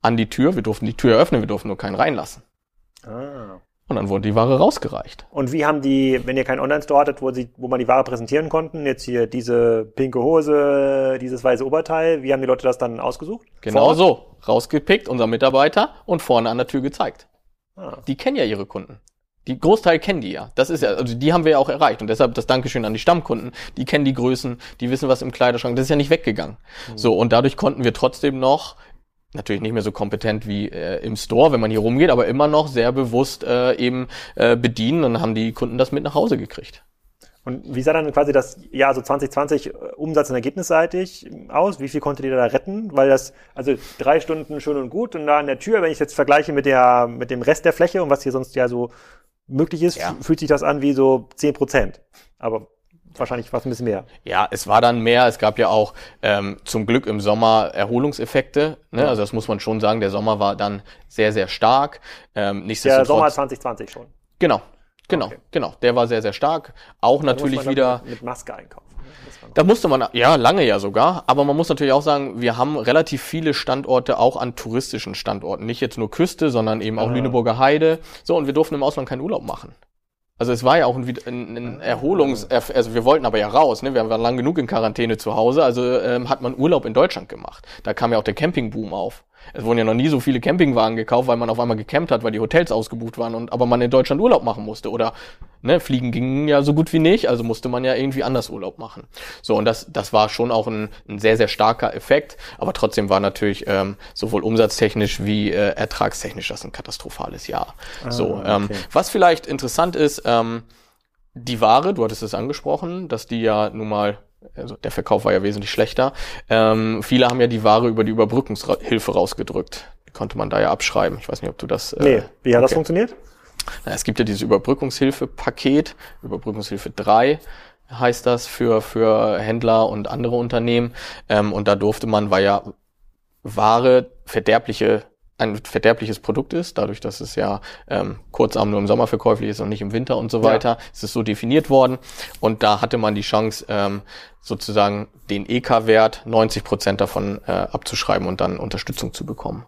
an die Tür. Wir durften die Tür öffnen, wir durften nur keinen reinlassen. Ah. Und dann wurde die Ware rausgereicht. Und wie haben die, wenn ihr keinen Online-Store hattet, wo, sie, wo man die Ware präsentieren konnten, jetzt hier diese pinke Hose, dieses weiße Oberteil, wie haben die Leute das dann ausgesucht? Genau so. Rausgepickt, unser Mitarbeiter und vorne an der Tür gezeigt. Ah. Die kennen ja ihre Kunden. Die Großteil kennen die ja. Das ist ja, also die haben wir ja auch erreicht. Und deshalb das Dankeschön an die Stammkunden. Die kennen die Größen, die wissen, was im Kleiderschrank. Das ist ja nicht weggegangen. Mhm. So, und dadurch konnten wir trotzdem noch natürlich nicht mehr so kompetent wie äh, im Store, wenn man hier rumgeht, aber immer noch sehr bewusst äh, eben äh, bedienen und haben die Kunden das mit nach Hause gekriegt. Und wie sah dann quasi das Jahr so 2020 äh, Umsatz- und ergebnisseitig aus? Wie viel konntet ihr da retten? Weil das, also drei Stunden schön und gut und da an der Tür, wenn ich jetzt vergleiche mit der, mit dem Rest der Fläche und was hier sonst ja so möglich ist, ja. fühlt sich das an wie so zehn Prozent. Aber wahrscheinlich was ein bisschen mehr. Ja, es war dann mehr. Es gab ja auch ähm, zum Glück im Sommer Erholungseffekte. Ne? Ja. Also das muss man schon sagen. Der Sommer war dann sehr, sehr stark. Ähm, der Sommer 2020 schon. Genau, Genau, okay. genau. Der war sehr, sehr stark. Auch da natürlich wieder. Mit Maske einkaufen. Da musste man, ja, lange ja sogar. Aber man muss natürlich auch sagen, wir haben relativ viele Standorte auch an touristischen Standorten. Nicht jetzt nur Küste, sondern eben auch ah. Lüneburger Heide. So, und wir durften im Ausland keinen Urlaub machen. Also es war ja auch ein, ein, ein Erholungs... Also wir wollten aber ja raus, ne? Wir waren lang genug in Quarantäne zu Hause, also ähm, hat man Urlaub in Deutschland gemacht. Da kam ja auch der Campingboom auf. Es wurden ja noch nie so viele Campingwagen gekauft, weil man auf einmal gecampt hat, weil die Hotels ausgebucht waren und aber man in Deutschland Urlaub machen musste. Oder ne, Fliegen ging ja so gut wie nicht, also musste man ja irgendwie anders Urlaub machen. So, und das, das war schon auch ein, ein sehr, sehr starker Effekt, aber trotzdem war natürlich ähm, sowohl umsatztechnisch wie äh, ertragstechnisch das ein katastrophales Jahr. Ah, so, ähm, okay. was vielleicht interessant ist, ähm, die Ware, du hattest es angesprochen, dass die ja nun mal also der Verkauf war ja wesentlich schlechter. Ähm, viele haben ja die Ware über die Überbrückungshilfe rausgedrückt. Die konnte man da ja abschreiben. Ich weiß nicht, ob du das. Äh, nee, wie hat okay. das funktioniert? Na, es gibt ja dieses Überbrückungshilfe-Paket, Überbrückungshilfe 3 heißt das für, für Händler und andere Unternehmen. Ähm, und da durfte man, weil ja Ware verderbliche ein verderbliches Produkt ist, dadurch, dass es ja ähm, kurzarm nur im Sommer verkäuflich ist und nicht im Winter und so weiter, ja. ist es so definiert worden. Und da hatte man die Chance, ähm, sozusagen den EK-Wert 90 Prozent davon äh, abzuschreiben und dann Unterstützung zu bekommen.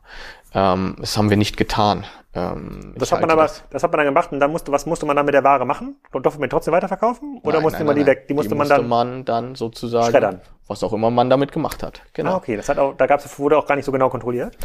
Ähm, das haben wir nicht getan. Ähm, das hat man aber, das. das. hat man dann gemacht und dann musste, was musste man dann mit der Ware machen? Und durfte man trotzdem weiterverkaufen? Oder nein, musste nein, man die weg? Die musste, die man musste dann, man dann sozusagen, schreddern. was auch immer man damit gemacht hat. Genau. Ah, okay. Das hat auch, da gab's, wurde auch gar nicht so genau kontrolliert?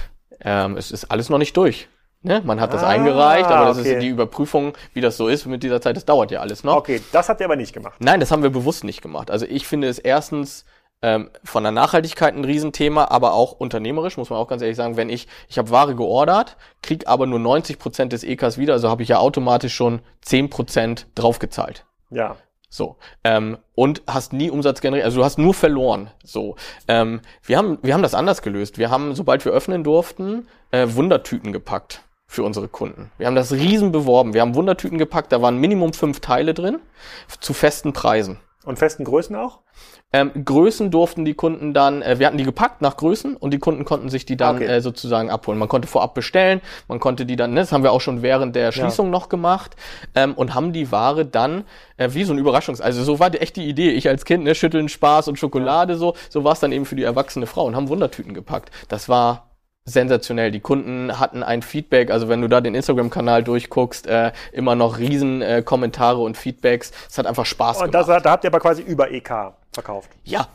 Ähm, es ist alles noch nicht durch. Ne? Man hat das ah, eingereicht, aber das okay. ist die Überprüfung, wie das so ist mit dieser Zeit, das dauert ja alles noch. Okay, das habt ihr aber nicht gemacht. Nein, das haben wir bewusst nicht gemacht. Also ich finde es erstens ähm, von der Nachhaltigkeit ein Riesenthema, aber auch unternehmerisch, muss man auch ganz ehrlich sagen, wenn ich, ich habe Ware geordert, krieg aber nur 90 Prozent des EKs wieder, also habe ich ja automatisch schon 10% draufgezahlt. Ja. So. Ähm, und hast nie Umsatz generiert, also du hast nur verloren. So. Ähm, wir, haben, wir haben das anders gelöst. Wir haben, sobald wir öffnen durften, äh, Wundertüten gepackt für unsere Kunden. Wir haben das riesen beworben. Wir haben Wundertüten gepackt, da waren Minimum fünf Teile drin, zu festen Preisen. Und festen Größen auch? Ähm, Größen durften die Kunden dann, äh, wir hatten die gepackt nach Größen und die Kunden konnten sich die dann okay. äh, sozusagen abholen. Man konnte vorab bestellen, man konnte die dann, ne, das haben wir auch schon während der Schließung ja. noch gemacht ähm, und haben die Ware dann äh, wie so ein Überraschungs-, also so war die echt die Idee. Ich als Kind, ne, schütteln Spaß und Schokolade ja. so, so war es dann eben für die erwachsene Frau und haben Wundertüten gepackt. Das war sensationell. Die Kunden hatten ein Feedback, also wenn du da den Instagram-Kanal durchguckst, äh, immer noch riesen äh, Kommentare und Feedbacks. Es hat einfach Spaß und gemacht. Und da habt ihr aber quasi über EK verkauft. Ja,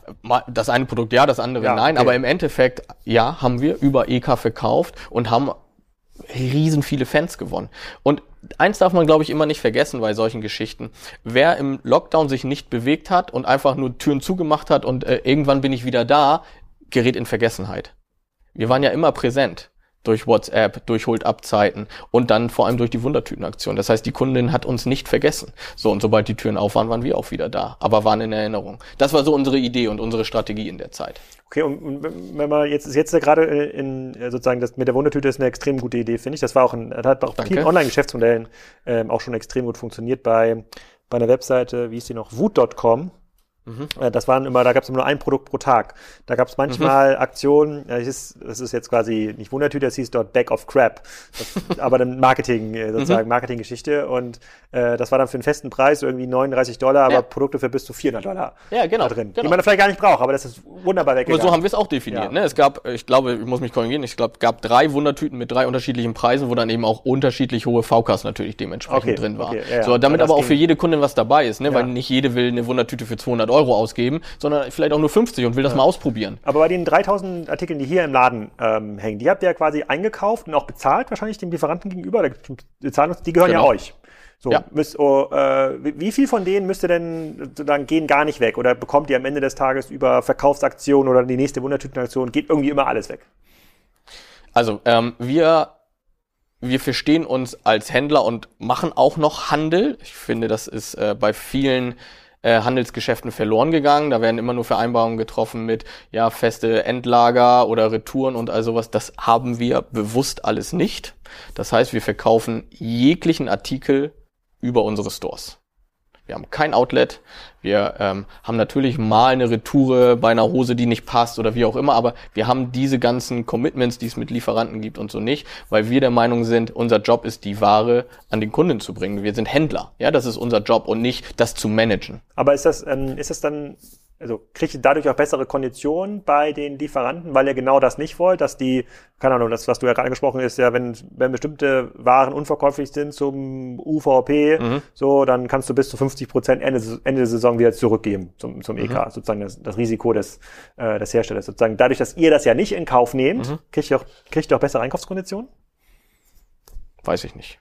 das eine Produkt ja, das andere ja, nein, okay. aber im Endeffekt ja, haben wir über EK verkauft und haben riesen viele Fans gewonnen. Und eins darf man, glaube ich, immer nicht vergessen bei solchen Geschichten. Wer im Lockdown sich nicht bewegt hat und einfach nur Türen zugemacht hat und äh, irgendwann bin ich wieder da, gerät in Vergessenheit. Wir waren ja immer präsent durch WhatsApp, durch Hold-Up-Zeiten und dann vor allem durch die Wundertütenaktion. Das heißt, die Kundin hat uns nicht vergessen. So, und sobald die Türen auf waren, waren wir auch wieder da, aber waren in Erinnerung. Das war so unsere Idee und unsere Strategie in der Zeit. Okay, und wenn man jetzt ist jetzt gerade in sozusagen das mit der Wundertüte ist eine extrem gute Idee, finde ich. Das war auch ein, hat auch vielen Online-Geschäftsmodellen ähm, auch schon extrem gut funktioniert bei bei einer Webseite, wie ist die noch, Wut.com Mhm. Äh, das waren immer, da gab es immer nur ein Produkt pro Tag. Da gab es manchmal mhm. Aktionen, das ist, das ist jetzt quasi nicht Wundertüte, das hieß dort Back of Crap. Das, aber dann Marketing, äh, sozusagen mhm. Marketinggeschichte. Und äh, das war dann für einen festen Preis irgendwie 39 Dollar, aber ja. Produkte für bis zu 400 Dollar ja, genau, da drin. Genau. Die man vielleicht gar nicht braucht, aber das ist wunderbar weggegangen. Aber so haben wir es auch definiert. Ja. Ne? Es gab, ich glaube, ich muss mich korrigieren, ich glaube, gab drei Wundertüten mit drei unterschiedlichen Preisen, wo dann eben auch unterschiedlich hohe VKs natürlich dementsprechend okay, drin waren. Okay, ja, so, damit aber auch für jede Kundin was dabei ist, ne? weil nicht jede will eine Wundertüte für 200 500 Euro ausgeben, sondern vielleicht auch nur 50 und will das ja. mal ausprobieren. Aber bei den 3000 Artikeln, die hier im Laden ähm, hängen, die habt ihr ja quasi eingekauft und auch bezahlt, wahrscheinlich dem Lieferanten gegenüber. Die, gehören genau. ja euch. So, ja. müsst, oh, äh, wie viel von denen müsste denn sozusagen gehen gar nicht weg? Oder bekommt ihr am Ende des Tages über Verkaufsaktionen oder die nächste Wundertütenaktion, geht irgendwie immer alles weg? Also, ähm, wir wir verstehen uns als Händler und machen auch noch Handel. Ich finde, das ist äh, bei vielen äh, Handelsgeschäften verloren gegangen. Da werden immer nur Vereinbarungen getroffen mit ja feste Endlager oder Retouren und all sowas. Das haben wir bewusst alles nicht. Das heißt, wir verkaufen jeglichen Artikel über unsere Stores. Wir haben kein Outlet. Wir ähm, haben natürlich mal eine Retoure bei einer Hose, die nicht passt oder wie auch immer, aber wir haben diese ganzen Commitments, die es mit Lieferanten gibt und so nicht, weil wir der Meinung sind, unser Job ist, die Ware an den Kunden zu bringen. Wir sind Händler. Ja, das ist unser Job und nicht das zu managen. Aber ist das, ähm, ist das dann also kriegt ihr dadurch auch bessere Konditionen bei den Lieferanten, weil ihr genau das nicht wollt, dass die, keine Ahnung, das, was du ja gerade angesprochen ist, ja, wenn, wenn bestimmte Waren unverkäuflich sind zum UVP, mhm. so, dann kannst du bis zu 50 Prozent Ende, Ende der Saison wieder zurückgeben zum, zum EK, mhm. sozusagen das, das Risiko des, äh, des Herstellers. Sozusagen dadurch, dass ihr das ja nicht in Kauf nehmt, mhm. kriegt ihr auch, kriegt ihr auch bessere Einkaufskonditionen? Weiß ich nicht.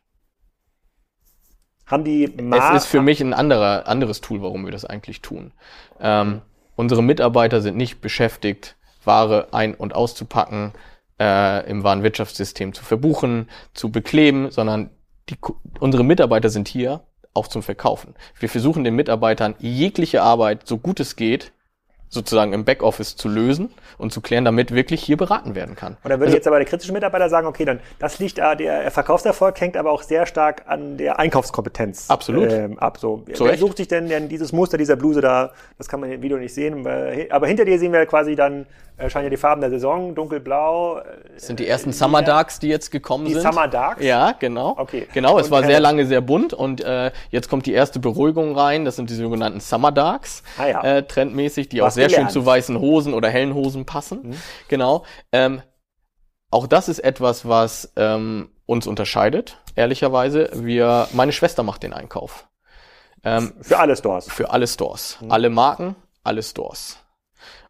Haben die Mar Es ist für mich ein anderer, anderes Tool, warum wir das eigentlich tun. Ähm, Unsere Mitarbeiter sind nicht beschäftigt, Ware ein- und auszupacken, äh, im Warenwirtschaftssystem zu verbuchen, zu bekleben, sondern die, unsere Mitarbeiter sind hier auch zum Verkaufen. Wir versuchen den Mitarbeitern jegliche Arbeit, so gut es geht, sozusagen im Backoffice zu lösen und zu klären, damit wirklich hier beraten werden kann. Und dann würde also, jetzt aber der kritische Mitarbeiter sagen, okay, dann das liegt, äh, der Verkaufserfolg hängt aber auch sehr stark an der Einkaufskompetenz absolut. Ähm, ab. So, Zu wer Recht. sucht sich denn, denn dieses Muster dieser Bluse da? Das kann man im Video nicht sehen, aber hinter dir sehen wir quasi dann scheinen ja die Farben der Saison, dunkelblau. Das äh, sind die ersten Summer Darks, die jetzt gekommen die sind. Die Summer Darks? Ja, genau. Okay. Genau, es und war sehr lange sehr bunt und äh, jetzt kommt die erste Beruhigung rein. Das sind die sogenannten Summer Darks, ah, ja. äh, trendmäßig, die Was auch sehr schön zu weißen Hosen oder hellen Hosen passen. Mhm. Genau. Ähm, auch das ist etwas, was ähm, uns unterscheidet, ehrlicherweise. Wir, meine Schwester macht den Einkauf. Ähm, für alle Stores. Für alle Stores. Mhm. Alle Marken, alle Stores.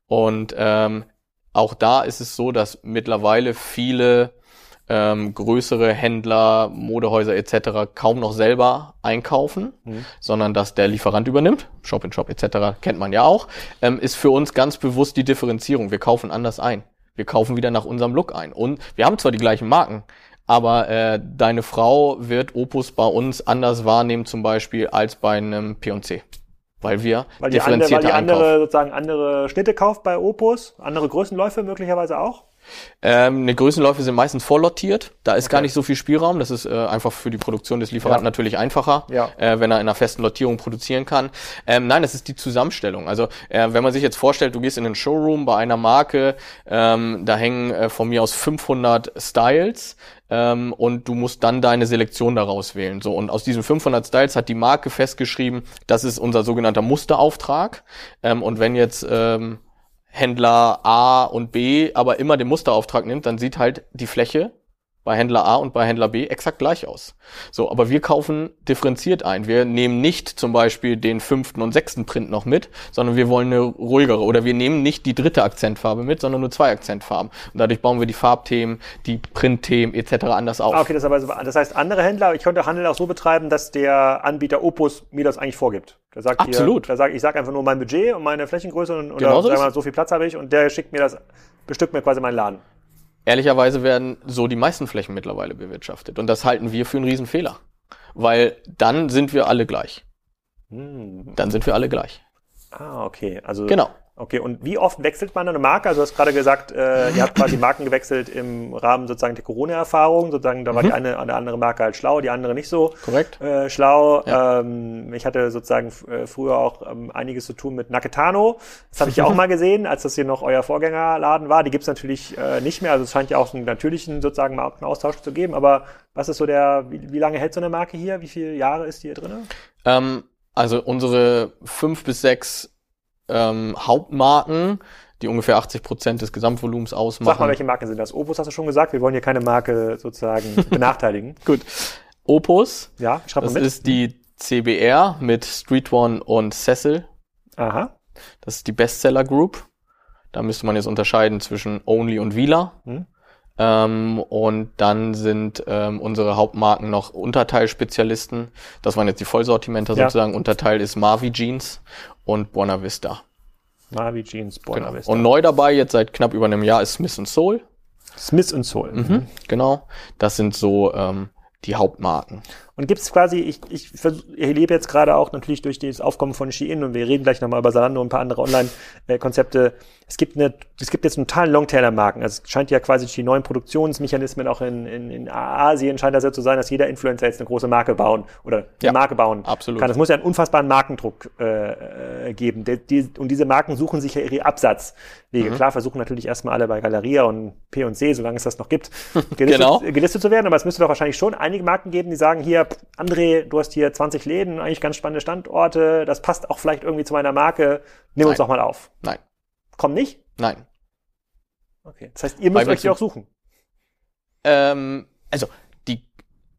Und ähm, auch da ist es so, dass mittlerweile viele ähm, größere Händler, Modehäuser etc. kaum noch selber einkaufen, mhm. sondern dass der Lieferant übernimmt. Shop in Shop etc. kennt man ja auch. Ähm, ist für uns ganz bewusst die Differenzierung. Wir kaufen anders ein. Wir kaufen wieder nach unserem Look ein. Und wir haben zwar die gleichen Marken, aber äh, deine Frau wird Opus bei uns anders wahrnehmen zum Beispiel als bei einem P&C weil wir weil die differenziert andere, weil die andere sozusagen andere Schnitte kauft bei Opus, andere Größenläufe möglicherweise auch. Ähm, eine Größenläufe sind meistens vorlottiert. Da ist okay. gar nicht so viel Spielraum. Das ist äh, einfach für die Produktion des Lieferanten ja. natürlich einfacher, ja. äh, wenn er in einer festen Lottierung produzieren kann. Ähm, nein, das ist die Zusammenstellung. Also äh, wenn man sich jetzt vorstellt, du gehst in den Showroom bei einer Marke, ähm, da hängen äh, von mir aus 500 Styles ähm, und du musst dann deine Selektion daraus wählen. So und aus diesen 500 Styles hat die Marke festgeschrieben, das ist unser sogenannter Musterauftrag. Ähm, und wenn jetzt ähm, Händler A und B aber immer den Musterauftrag nimmt, dann sieht halt die Fläche bei Händler A und bei Händler B exakt gleich aus. So, aber wir kaufen differenziert ein. Wir nehmen nicht zum Beispiel den fünften und sechsten Print noch mit, sondern wir wollen eine ruhigere oder wir nehmen nicht die dritte Akzentfarbe mit, sondern nur zwei Akzentfarben. Und dadurch bauen wir die Farbthemen, die Printthemen etc. anders auf. Okay, das, aber, das heißt, andere Händler, ich könnte Handel auch so betreiben, dass der Anbieter Opus mir das eigentlich vorgibt. Der sagt Absolut. Hier, der sagt, ich sage einfach nur mein Budget und meine Flächengröße und genau oder, so, mal, so viel Platz habe ich und der schickt mir das, bestückt mir quasi meinen Laden. Ehrlicherweise werden so die meisten Flächen mittlerweile bewirtschaftet. Und das halten wir für einen Riesenfehler. Weil dann sind wir alle gleich. Hm. Dann sind wir alle gleich. Ah, okay. Also genau. Okay, und wie oft wechselt man eine Marke? Also du hast gerade gesagt, äh, ihr habt quasi Marken gewechselt im Rahmen sozusagen der Corona-Erfahrung. Sozusagen, da war mhm. die eine, eine andere Marke halt schlau, die andere nicht so Korrekt. Äh, schlau. Ja. Ähm, ich hatte sozusagen äh, früher auch ähm, einiges zu tun mit Naketano. Das habe ich ja auch mal gesehen, als das hier noch euer Vorgängerladen war. Die gibt's natürlich äh, nicht mehr. Also es scheint ja auch so einen natürlichen sozusagen Markenaustausch zu geben. Aber was ist so der, wie, wie lange hält so eine Marke hier? Wie viele Jahre ist die hier drin? Ähm, also unsere fünf bis sechs ähm, Hauptmarken, die ungefähr 80 Prozent des Gesamtvolumens ausmachen. Sag mal, welche Marken sind das? Opus hast du schon gesagt, wir wollen hier keine Marke sozusagen benachteiligen. Gut. Opus. Ja, schreib mal das mit. ist die CBR mit Street One und Cecil. Aha. Das ist die Bestseller Group. Da müsste man jetzt unterscheiden zwischen Only und Vila. Hm. Ähm, und dann sind ähm, unsere Hauptmarken noch Unterteilspezialisten. Das waren jetzt die Vollsortimenter Ja. sozusagen. Unterteil ist Mavi Jeans und Buona Vista. Navi Jeans, Buona Genau. Vista. Und neu dabei, jetzt seit knapp über einem Jahr, ist Smith Soul. Smith und Soul. Mhm. Genau. Das sind so ähm, die Hauptmarken. Und gibt es quasi, ich, ich, ich lebe jetzt gerade auch natürlich durch das Aufkommen von Shein und wir reden gleich nochmal über Zalando und ein paar andere Online-Konzepte. Es gibt eine, es gibt jetzt einen totalen Longtailer-Marken. Also es scheint ja quasi durch die neuen Produktionsmechanismen auch in, in, in Asien scheint das ja zu sein, dass jeder Influencer jetzt eine große Marke bauen oder eine Ja, Marke bauen absolut. kann. Das muss ja einen unfassbaren Markendruck äh, äh, geben. Der, die, und diese Marken suchen sich ja ihre Mhm. Absatzwege. Klar versuchen natürlich erstmal alle bei Galeria und P und C, solange es das noch gibt, gelistet, Genau. gelistet zu werden. Aber es müsste doch wahrscheinlich schon einige Marken geben, die sagen, hier, pff, André, du hast hier 20 Läden, eigentlich ganz spannende Standorte, das passt auch vielleicht irgendwie zu meiner Marke, nimm uns Nein. doch mal auf. Nein, Komm nicht? nein. Okay. Das heißt, ihr müsst euch die auch suchen. Ähm, also, die,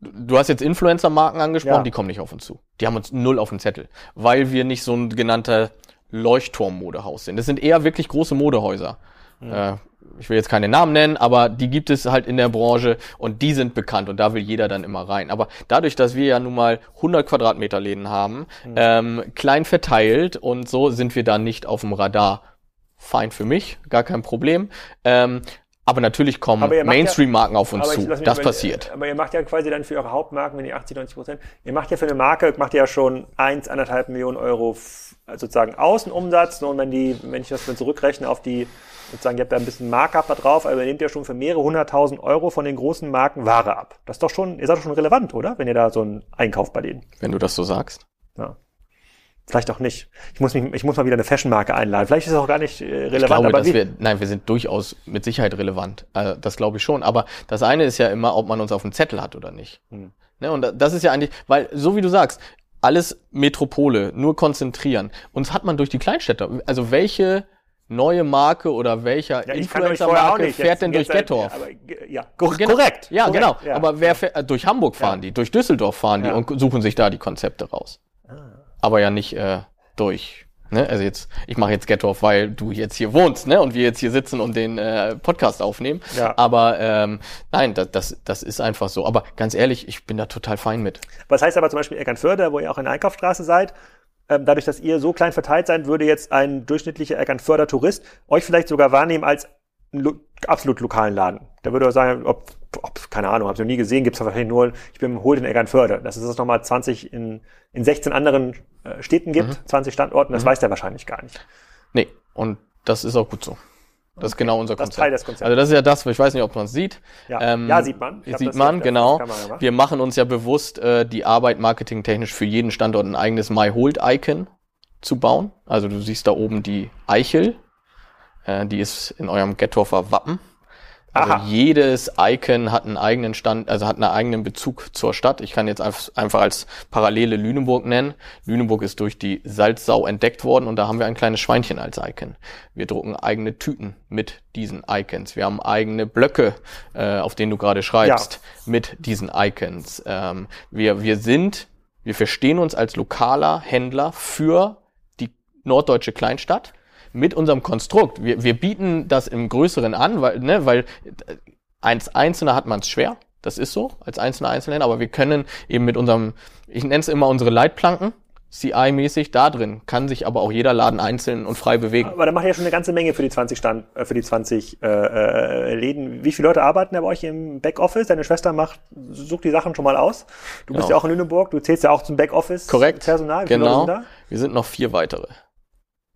du hast jetzt Influencer-Marken angesprochen, Ja. die kommen nicht auf uns zu. Die haben uns null auf dem Zettel, weil wir nicht so ein genannter Leuchtturm-Modehaus sind. Das sind eher wirklich große Modehäuser. Äh, ich will jetzt keine Namen nennen, aber die gibt es halt in der Branche und die sind bekannt und da will jeder dann immer rein. Aber dadurch, dass wir ja nun mal 100 Quadratmeter Läden haben, ähm, klein verteilt und so sind wir da nicht auf dem Radar. Fein für mich, gar kein Problem. Ähm, aber natürlich kommen macht ja- Mainstream-Marken auf uns zu. Das mal- passiert. Aber ihr macht ja quasi dann für eure Hauptmarken, wenn ihr 80, 90 Prozent, ihr macht ja für eine Marke, macht ihr ja schon 1, 1,5 Millionen Euro sozusagen Außenumsatz. Und wenn die, wenn ich das dann zurückrechne auf die, sozusagen, ihr habt da ein bisschen Markup da drauf, aber ihr nehmt ja schon für mehrere hunderttausend Euro von den großen Marken Ware ab. Das ist doch schon, ihr seid doch schon relevant, oder? Wenn ihr da so einen Einkauf bei denen. Wenn du das so sagst. Ja. Vielleicht auch nicht. Ich muss mich, ich muss mal wieder eine Fashion-Marke einladen. Vielleicht ist es auch gar nicht äh, relevant, Ich glaube, aber dass wir, nein, wir sind durchaus mit Sicherheit relevant. Also, das glaube ich schon. Aber das eine ist ja immer, ob man uns auf dem Zettel hat oder nicht. Hm. Ne, und da- das ist ja eigentlich, weil, so wie du sagst, alles Metropole, nur konzentrieren. Uns hat man durch die Kleinstädte. Also welche neue Marke oder welcher ja, Influencer-Marke fährt denn durch Gettorf? Ja, ko Genau. korrekt. Ja, korrekt, genau. ja. Aber wer fährt, äh, durch Hamburg fahren Ja. die, durch Düsseldorf fahren die und suchen sich da die Konzepte raus. Ah. Aber ja nicht äh, durch. Ne? Also jetzt, ich mache jetzt Gettorf, weil du jetzt hier wohnst, ne? Und wir jetzt hier sitzen und den äh, Podcast aufnehmen. Ja. Aber ähm, nein, das, das, das ist einfach so. Aber ganz ehrlich, ich bin da total fein mit. Was heißt aber zum Beispiel Eckernförde, wo ihr auch in der Einkaufsstraße seid, dadurch, dass ihr so klein verteilt seid, würde jetzt ein durchschnittlicher Eckernförder Tourist euch vielleicht sogar wahrnehmen als einen lo absolut lokalen Laden. Da würde er sagen, ob, ob keine Ahnung, habe ich noch nie gesehen, gibt es wahrscheinlich nur, ich bin holt in Eckernförde. Dass es das nochmal 20 in, in 16 anderen äh, Städten gibt, Mhm. 20 Standorten, das weiß der wahrscheinlich gar nicht. Nee, und das ist auch gut so. Das ist genau unser Das Konzept. ist Teil des Konzepts. Also das ist ja das, ich weiß nicht, ob man es sieht. Ja. Ähm, Ja, sieht man. Ich Sieht das man, genau. Wir machen uns ja bewusst äh, die Arbeit marketingtechnisch für jeden Standort ein eigenes My Hold Icon zu bauen. Also du siehst da oben die Eichel. Äh, die ist in eurem Gettorfer Wappen. Also Aha. jedes Icon hat einen eigenen Stand, also hat einen eigenen Bezug zur Stadt. Ich kann jetzt einf- einfach als Parallele Lüneburg nennen. Lüneburg ist durch die Salzsau entdeckt worden und da haben wir ein kleines Schweinchen als Icon. Wir drucken eigene Tüten mit diesen Icons. Wir haben eigene Blöcke, äh, auf denen du gerade schreibst, mit diesen Icons. Ähm, wir, wir sind, wir verstehen uns als lokaler Händler für die norddeutsche Kleinstadt mit unserem Konstrukt. Wir, wir bieten das im Größeren an, weil, ne, weil äh, als Einzelner hat man es schwer. Das ist so, als einzelner Einzelhändler, aber wir können eben mit unserem, ich nenne es immer unsere Leitplanken, CI-mäßig, da drin kann sich aber auch jeder Laden einzeln und frei bewegen. Aber da macht ihr ja schon eine ganze Menge für die 20 Stand, äh, für die 20 äh, äh, Läden. Wie viele Leute arbeiten da bei euch im Backoffice? Deine Schwester macht, sucht die Sachen schon mal aus. Du bist Genau. ja auch in Lüneburg, du zählst ja auch zum Backoffice Korrekt. Personal. Wie Genau. sind da? Wir sind noch vier weitere.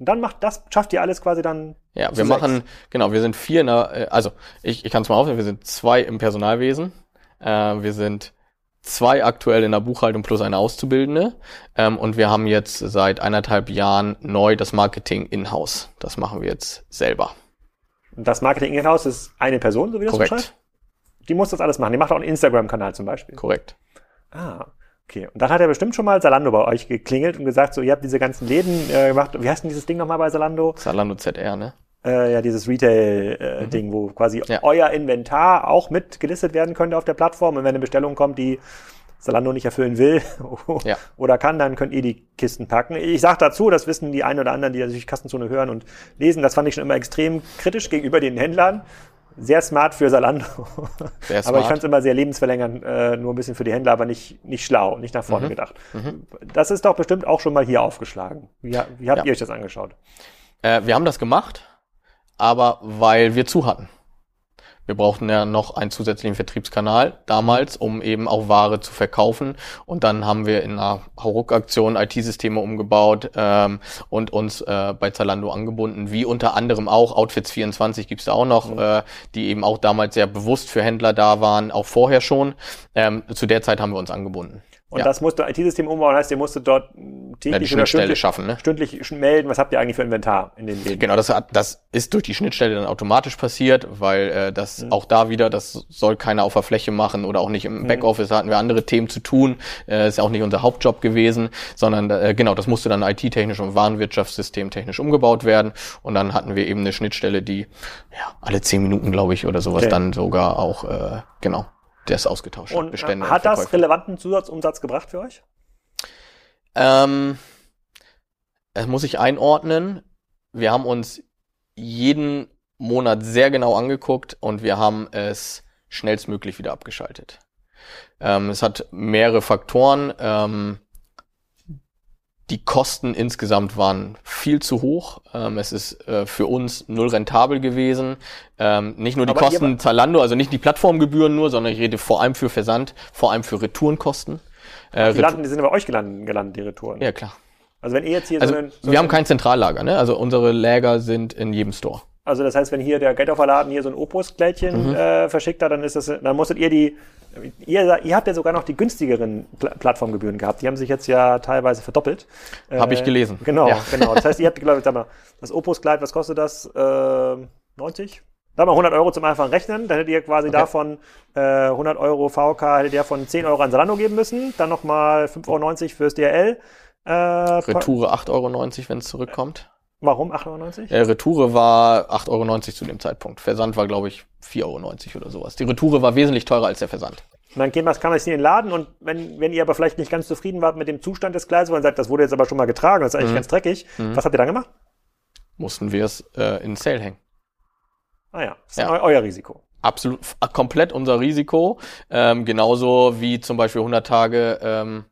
Und dann macht das, schafft ihr alles quasi dann. Ja, wir sechs. machen, genau, wir sind vier in der, äh, also ich, ich kann es mal aufnehmen, wir sind zwei im Personalwesen, äh, wir sind zwei aktuell in der Buchhaltung plus eine Auszubildende ähm, und wir haben jetzt seit eineinhalb Jahren neu das Marketing in-house. Das machen wir jetzt selber. Das Marketing in-house ist eine Person, so wie das Korrekt, beschreibt? Die muss das alles machen. Die macht auch einen Instagram-Kanal zum Beispiel. korrekt. Ah, okay. Und dann hat er bestimmt schon mal Salando bei euch geklingelt und gesagt, so, ihr habt diese ganzen Läden äh, gemacht. Wie heißt denn dieses Ding nochmal bei Salando? Zalando ZR, ne? Äh, ja, dieses Retail-Ding, wo quasi Mhm. Ja. euer Inventar auch mit gelistet werden könnte auf der Plattform. Und wenn eine Bestellung kommt, die Salando nicht erfüllen will ja. oder kann, dann könnt ihr die Kisten packen. Ich sage dazu, das wissen die einen oder anderen, die natürlich Kastenzone hören und lesen, das fand ich schon immer extrem kritisch gegenüber den Händlern. Sehr smart für Salando. Sehr smart. Aber ich fand es immer sehr lebensverlängernd, äh, nur ein bisschen für die Händler, aber nicht, nicht schlau, nicht nach vorne mhm. gedacht. Mhm. Das ist doch bestimmt auch schon mal hier aufgeschlagen. Wie, wie habt ja. ihr euch das angeschaut? Äh, wir haben das gemacht, aber weil wir zu hatten. Wir brauchten ja noch einen zusätzlichen Vertriebskanal damals, um eben auch Ware zu verkaufen. Und dann haben wir in einer Hauruck-Aktion IT-Systeme umgebaut ähm, und uns äh, bei Zalando angebunden, wie unter anderem auch Outfits24 gibt's da auch noch, mhm. äh, die eben auch damals sehr bewusst für Händler da waren, auch vorher schon. Ähm, zu der Zeit haben wir uns angebunden. Und ja. das musst du IT-System umbauen, heißt, ihr musstet dort täglich ja, oder stündlich, schaffen, ne? stündlich melden, was habt ihr eigentlich für Inventar in den Läden? Genau, das, hat, das ist durch die Schnittstelle dann automatisch passiert, weil äh, das mhm. auch da wieder, das soll keiner auf der Fläche machen oder auch nicht im mhm. Backoffice, da hatten wir andere Themen zu tun, äh, ist ja auch nicht unser Hauptjob gewesen, sondern äh, genau, das musste dann IT-technisch und Warenwirtschaftssystem technisch umgebaut werden und dann hatten wir eben eine Schnittstelle, die ja alle zehn Minuten, glaube ich, oder sowas okay. dann sogar auch, äh, genau, der ist ausgetauscht und, Bestände. Hat das relevanten Zusatzumsatz gebracht für euch? Ähm, das muss ich einordnen. Wir haben uns jeden Monat sehr genau angeguckt und wir haben es schnellstmöglich wieder abgeschaltet. Ähm, es hat mehrere Faktoren. Ähm, die Kosten insgesamt waren viel zu hoch. Ähm, es ist äh, für uns null rentabel gewesen. Ähm, nicht nur die Aber Kosten Zalando, also nicht die Plattformgebühren nur, sondern ich rede vor allem für Versand, vor allem für Retourenkosten. Äh, die, landen, die sind bei euch gelandet, gelandet, die Retouren. Ja, klar. Also wenn ihr jetzt hier also so einen, so Wir haben kein Zentrallager, ne? Also unsere Läger sind in jedem Store. Also das heißt, wenn hier der Geldauferladen hier so ein Opus-Kleidchen mhm. äh, verschickt hat, dann ist das, dann musstet ihr die, ihr, ihr habt ja sogar noch die günstigeren Pl Plattformgebühren gehabt. Die haben sich jetzt ja teilweise verdoppelt. Habe äh, ich gelesen. Genau, ja. genau. Das heißt, ihr habt, glaube ich, sag mal, das Opus-Kleid, was kostet das? Äh, 90? Sag mal 100 Euro zum einfachen Rechnen, dann hättet ihr quasi okay. davon äh, 100 Euro VK, hättet ihr von 10 Euro an Salando geben müssen, dann nochmal 5,90 Euro fürs DRL. Äh, Retoure 8,90 Euro, wenn es zurückkommt. Warum 8,90 Euro? Äh, Retoure war 8,90 Euro zu dem Zeitpunkt. Versand war, glaube ich, 4,90 Euro oder sowas. Die Retoure war wesentlich teurer als der Versand. Und dann man, kann man es in den Laden und wenn, wenn ihr aber vielleicht nicht ganz zufrieden wart mit dem Zustand des Gleises, weil ihr sagt, das wurde jetzt aber schon mal getragen, das ist eigentlich mhm. ganz dreckig, mhm. was habt ihr dann gemacht? Mussten wir es äh, in Sale hängen. Ah ja, das ist ja. euer Risiko. Absolut, komplett unser Risiko. Ähm, genauso wie zum Beispiel 100 Tage ähm,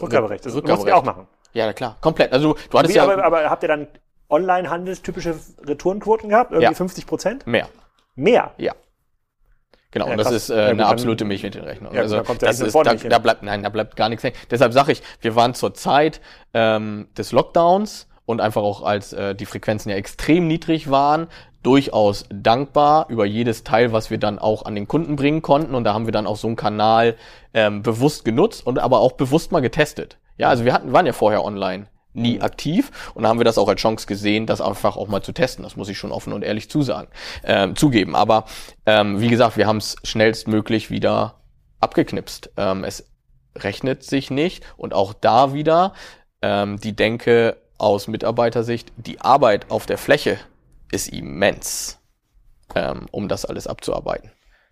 Rückgaberecht. Das Rückgaberecht. auch machen. Ja, klar, komplett. Also du hattest wie, ja. Aber, aber habt ihr dann Online-handelstypische Retourenquoten gehabt? Irgendwie ja. 50 Prozent? Mehr. Mehr? Ja. Genau, ja, und das ist äh, ja, eine absolute Milchmädchenrechnung. Ja, also da das ist, da, da bleibt, nein, da bleibt gar nichts hängen. Deshalb sage ich, wir waren zur Zeit ähm, des Lockdowns und einfach auch als äh, die Frequenzen ja extrem niedrig waren, durchaus dankbar über jedes Teil, was wir dann auch an den Kunden bringen konnten. Und da haben wir dann auch so einen Kanal ähm, bewusst genutzt und aber auch bewusst mal getestet. Ja, also wir hatten, waren ja vorher online nie mhm. aktiv und haben wir das auch als Chance gesehen, das einfach auch mal zu testen. Das muss ich schon offen und ehrlich zusagen, ähm, zugeben. Aber ähm, wie gesagt, wir haben es schnellstmöglich wieder abgeknipst. Ähm, es rechnet sich nicht und auch da wieder ähm, die Denke aus Mitarbeitersicht, die Arbeit auf der Fläche ist immens, ähm, um das alles abzuarbeiten.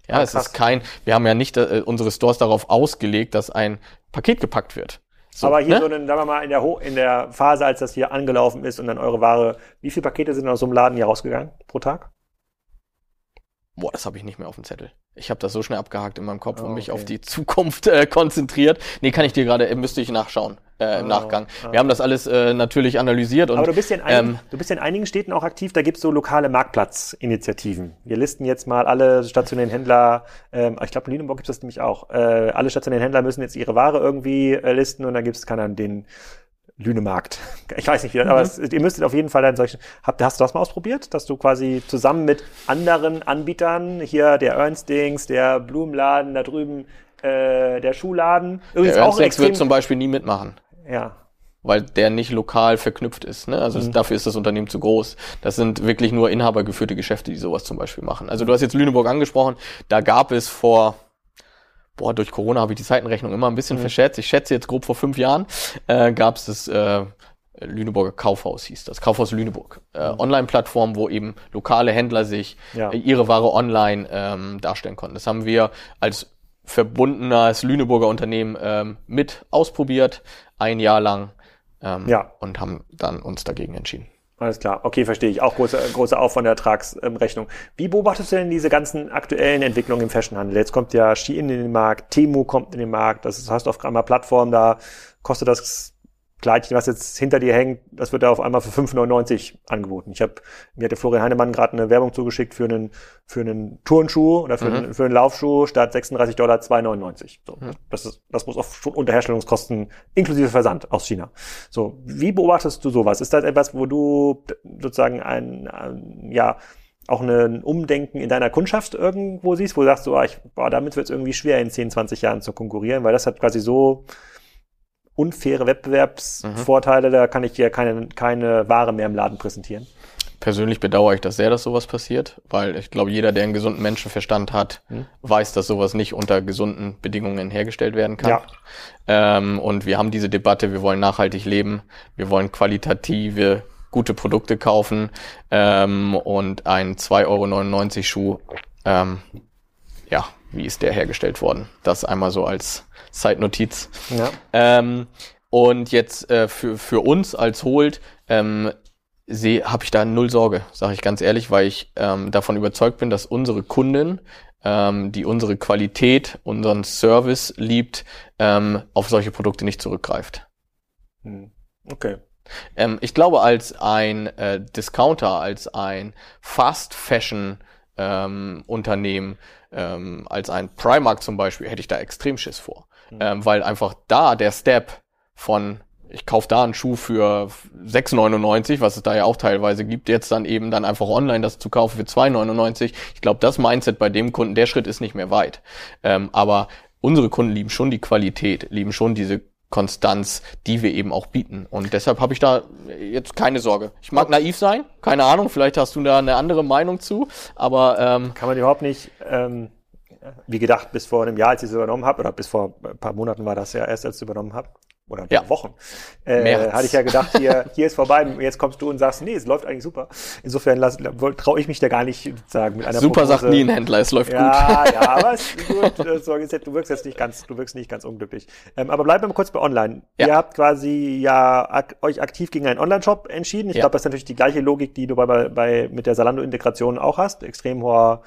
Ja, ah, es ist kein, wir haben ja nicht äh, unsere Stores darauf ausgelegt, dass ein Paket gepackt wird. So, aber hier ne? so, einen, sagen wir mal, in der, Ho in der Phase, als das hier angelaufen ist und dann eure Ware, wie viele Pakete sind aus so einem Laden hier rausgegangen pro Tag? Boah, das habe ich nicht mehr auf dem Zettel. Ich habe das so schnell abgehakt in meinem Kopf oh, und mich okay. auf die Zukunft äh, konzentriert. Nee, kann ich dir gerade, äh, müsste ich nachschauen äh, im oh, Nachgang. Oh. Wir haben das alles äh, natürlich analysiert. Und, Aber du bist, ja in einigen, ähm, du bist ja in einigen Städten auch aktiv, da gibt's so lokale Marktplatzinitiativen. Wir listen jetzt mal alle stationären Händler, ähm, ich glaube in Lüneburg gibt's das nämlich auch. Äh, alle stationären Händler müssen jetzt ihre Ware irgendwie äh, listen und dann gibt's keiner den Lünemarkt. Ich weiß nicht, wie das, mhm. aber es, ihr müsstet auf jeden Fall dann solche. Habt, hast du das mal ausprobiert, dass du quasi zusammen mit anderen Anbietern, hier der Ernstings, der Blumenladen, da drüben äh, der Schuhladen, übrigens der auch extrem, wird zum Beispiel nie mitmachen. Ja. Weil der nicht lokal verknüpft ist. Ne? Also mhm. dafür ist das Unternehmen zu groß. Das sind wirklich nur inhabergeführte Geschäfte, die sowas zum Beispiel machen. Also du hast jetzt Lüneburg angesprochen. Da gab es vor boah, durch Corona habe ich die Zeitenrechnung immer ein bisschen mhm. verschätzt. Ich schätze jetzt grob vor fünf Jahren äh, gab es das äh, Lüneburger Kaufhaus hieß das, Kaufhaus Lüneburg. Äh, mhm. Online-Plattform, wo eben lokale Händler sich ja. äh, ihre Ware online ähm, darstellen konnten. Das haben wir als verbundenes Lüneburger Unternehmen ähm, mit ausprobiert, ein Jahr lang ähm, Ja. und haben dann uns dagegen entschieden. Alles klar, okay, verstehe ich. Auch große, große Aufwand-Ertragsrechnung. Wie beobachtest du denn diese ganzen aktuellen Entwicklungen im Fashionhandel? Jetzt kommt ja Shein in den Markt, Temu kommt in den Markt, das du auf einmal Plattform, da kostet das Kleidchen, was jetzt hinter dir hängt, das wird da auf einmal für 5,99 angeboten. Ich habe mir hatte Florian Heinemann gerade eine Werbung zugeschickt für einen für einen Turnschuh oder für, Mhm. einen, für einen Laufschuh statt 36 Dollar 2,99. So, Mhm. das ist das muss auf schon unter Herstellungskosten inklusive Versand aus China. So, wie beobachtest du sowas? Ist das etwas, wo du sozusagen ein, ein ja auch ein Umdenken in deiner Kundschaft irgendwo siehst, wo du sagst, so, ah, ich, boah, damit wird es irgendwie schwer in 10, 20 Jahren zu konkurrieren, weil das hat quasi so unfaire Wettbewerbsvorteile, da kann ich ja keine, keine Ware mehr im Laden präsentieren. Persönlich bedauere ich das sehr, dass sowas passiert, weil ich glaube, jeder, der einen gesunden Menschenverstand hat, Mhm. weiß, dass sowas nicht unter gesunden Bedingungen hergestellt werden kann. Ja. Ähm, und wir haben diese Debatte, wir wollen nachhaltig leben, wir wollen qualitative, gute Produkte kaufen ähm, und ein 2,99 Euro Schuh, ähm, wie ist der hergestellt worden? Das einmal so als Zeitnotiz. Ja. Ähm, und jetzt äh, für, für uns als Holt ähm, habe ich da null Sorge, sage ich ganz ehrlich, weil ich ähm, davon überzeugt bin, dass unsere Kunden, ähm, die unsere Qualität, unseren Service liebt, ähm, auf solche Produkte nicht zurückgreift. Hm. Okay. Ähm, ich glaube, als ein äh, Discounter, als ein Fast Fashion ähm, Unternehmen, ähm, als ein Primark zum Beispiel, hätte ich da extrem Schiss vor. Ähm, weil einfach da der Step von ich kaufe da einen Schuh für 6,99, was es da ja auch teilweise gibt, jetzt dann eben dann einfach online das zu kaufen für 2,99. Ich glaube, das Mindset bei dem Kunden, der Schritt ist nicht mehr weit. Ähm, aber unsere Kunden lieben schon die Qualität, lieben schon diese Konstanz, die wir eben auch bieten. Und deshalb habe ich da jetzt keine Sorge. Ich mag naiv sein, keine Ahnung, vielleicht hast du da eine andere Meinung zu, aber ähm, Kann man überhaupt nicht, ähm, wie gedacht, bis vor einem Jahr, als ich es übernommen habe, oder bis vor ein paar Monaten war das ja erst, als ich es übernommen habe, oder ein paar Ja. Wochen, äh, März. hatte ich ja gedacht, hier, hier ist vorbei, jetzt kommst du und sagst, nee, es läuft eigentlich super. Insofern traue ich mich da gar nicht sagen mit einer super sagt Prognose. nie ein Händler, es läuft gut. Ja, ja, aber es, gut, äh, so, jetzt, du wirkst jetzt nicht ganz, du wirkst nicht ganz unglücklich. Ähm, aber bleiben wir mal kurz bei Online. Ja. Ihr habt quasi ja ak euch aktiv gegen einen Online-Shop entschieden. Ich Ja. glaube, das ist natürlich die gleiche Logik, die du bei, bei, bei mit der Salando-Integration auch hast. Extrem hoher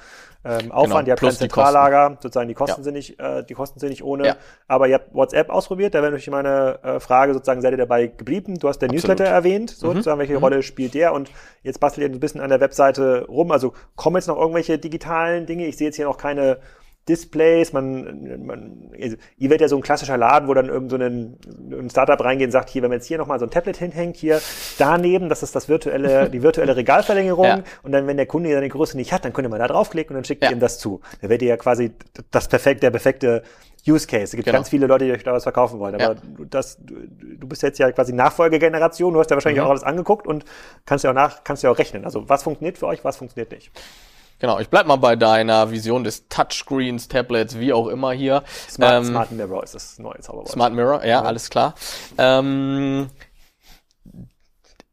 ähm, Aufwand. Genau, ihr habt kein. Soziallager, sozusagen die Kosten Ja. sind nicht, äh, die Kosten sind nicht ohne. Ja. Aber ihr habt WhatsApp ausprobiert. Da wäre natürlich meine äh, Frage sozusagen, seid ihr dabei geblieben? Du hast den Absolut. Newsletter erwähnt, Mhm. sozusagen, welche Rolle spielt der? Und jetzt bastelt ihr ein bisschen an der Webseite rum. Also kommen jetzt noch irgendwelche digitalen Dinge? Ich sehe jetzt hier noch keine Displays, man, man, also, ihr werdet ja so ein klassischer Laden, wo dann irgend so ein, ein Startup reingeht und sagt, hier, wenn man jetzt hier nochmal so ein Tablet hinhängt, hier daneben, das ist das virtuelle, die virtuelle Regalverlängerung Ja. und dann, wenn der Kunde seine Größe nicht hat, dann könnt ihr mal da draufklicken und dann schickt ihr Ja. ihm das zu. Da werdet ihr ja quasi das perfekte, der perfekte Use Case. Es gibt Genau. ganz viele Leute, die euch da was verkaufen wollen. Aber Ja. du, das, du, du bist jetzt ja quasi Nachfolgegeneration, du hast ja wahrscheinlich Mhm. auch alles angeguckt und kannst ja auch nach, kannst ja auch rechnen. Also was funktioniert für euch, was funktioniert nicht. Genau, ich bleib mal bei deiner Vision des Touchscreens, Tablets, wie auch immer hier. Smart, Ähm, Smart Mirror ist das neue Zauberwort. Smart Mirror, ja, alles klar. Ähm,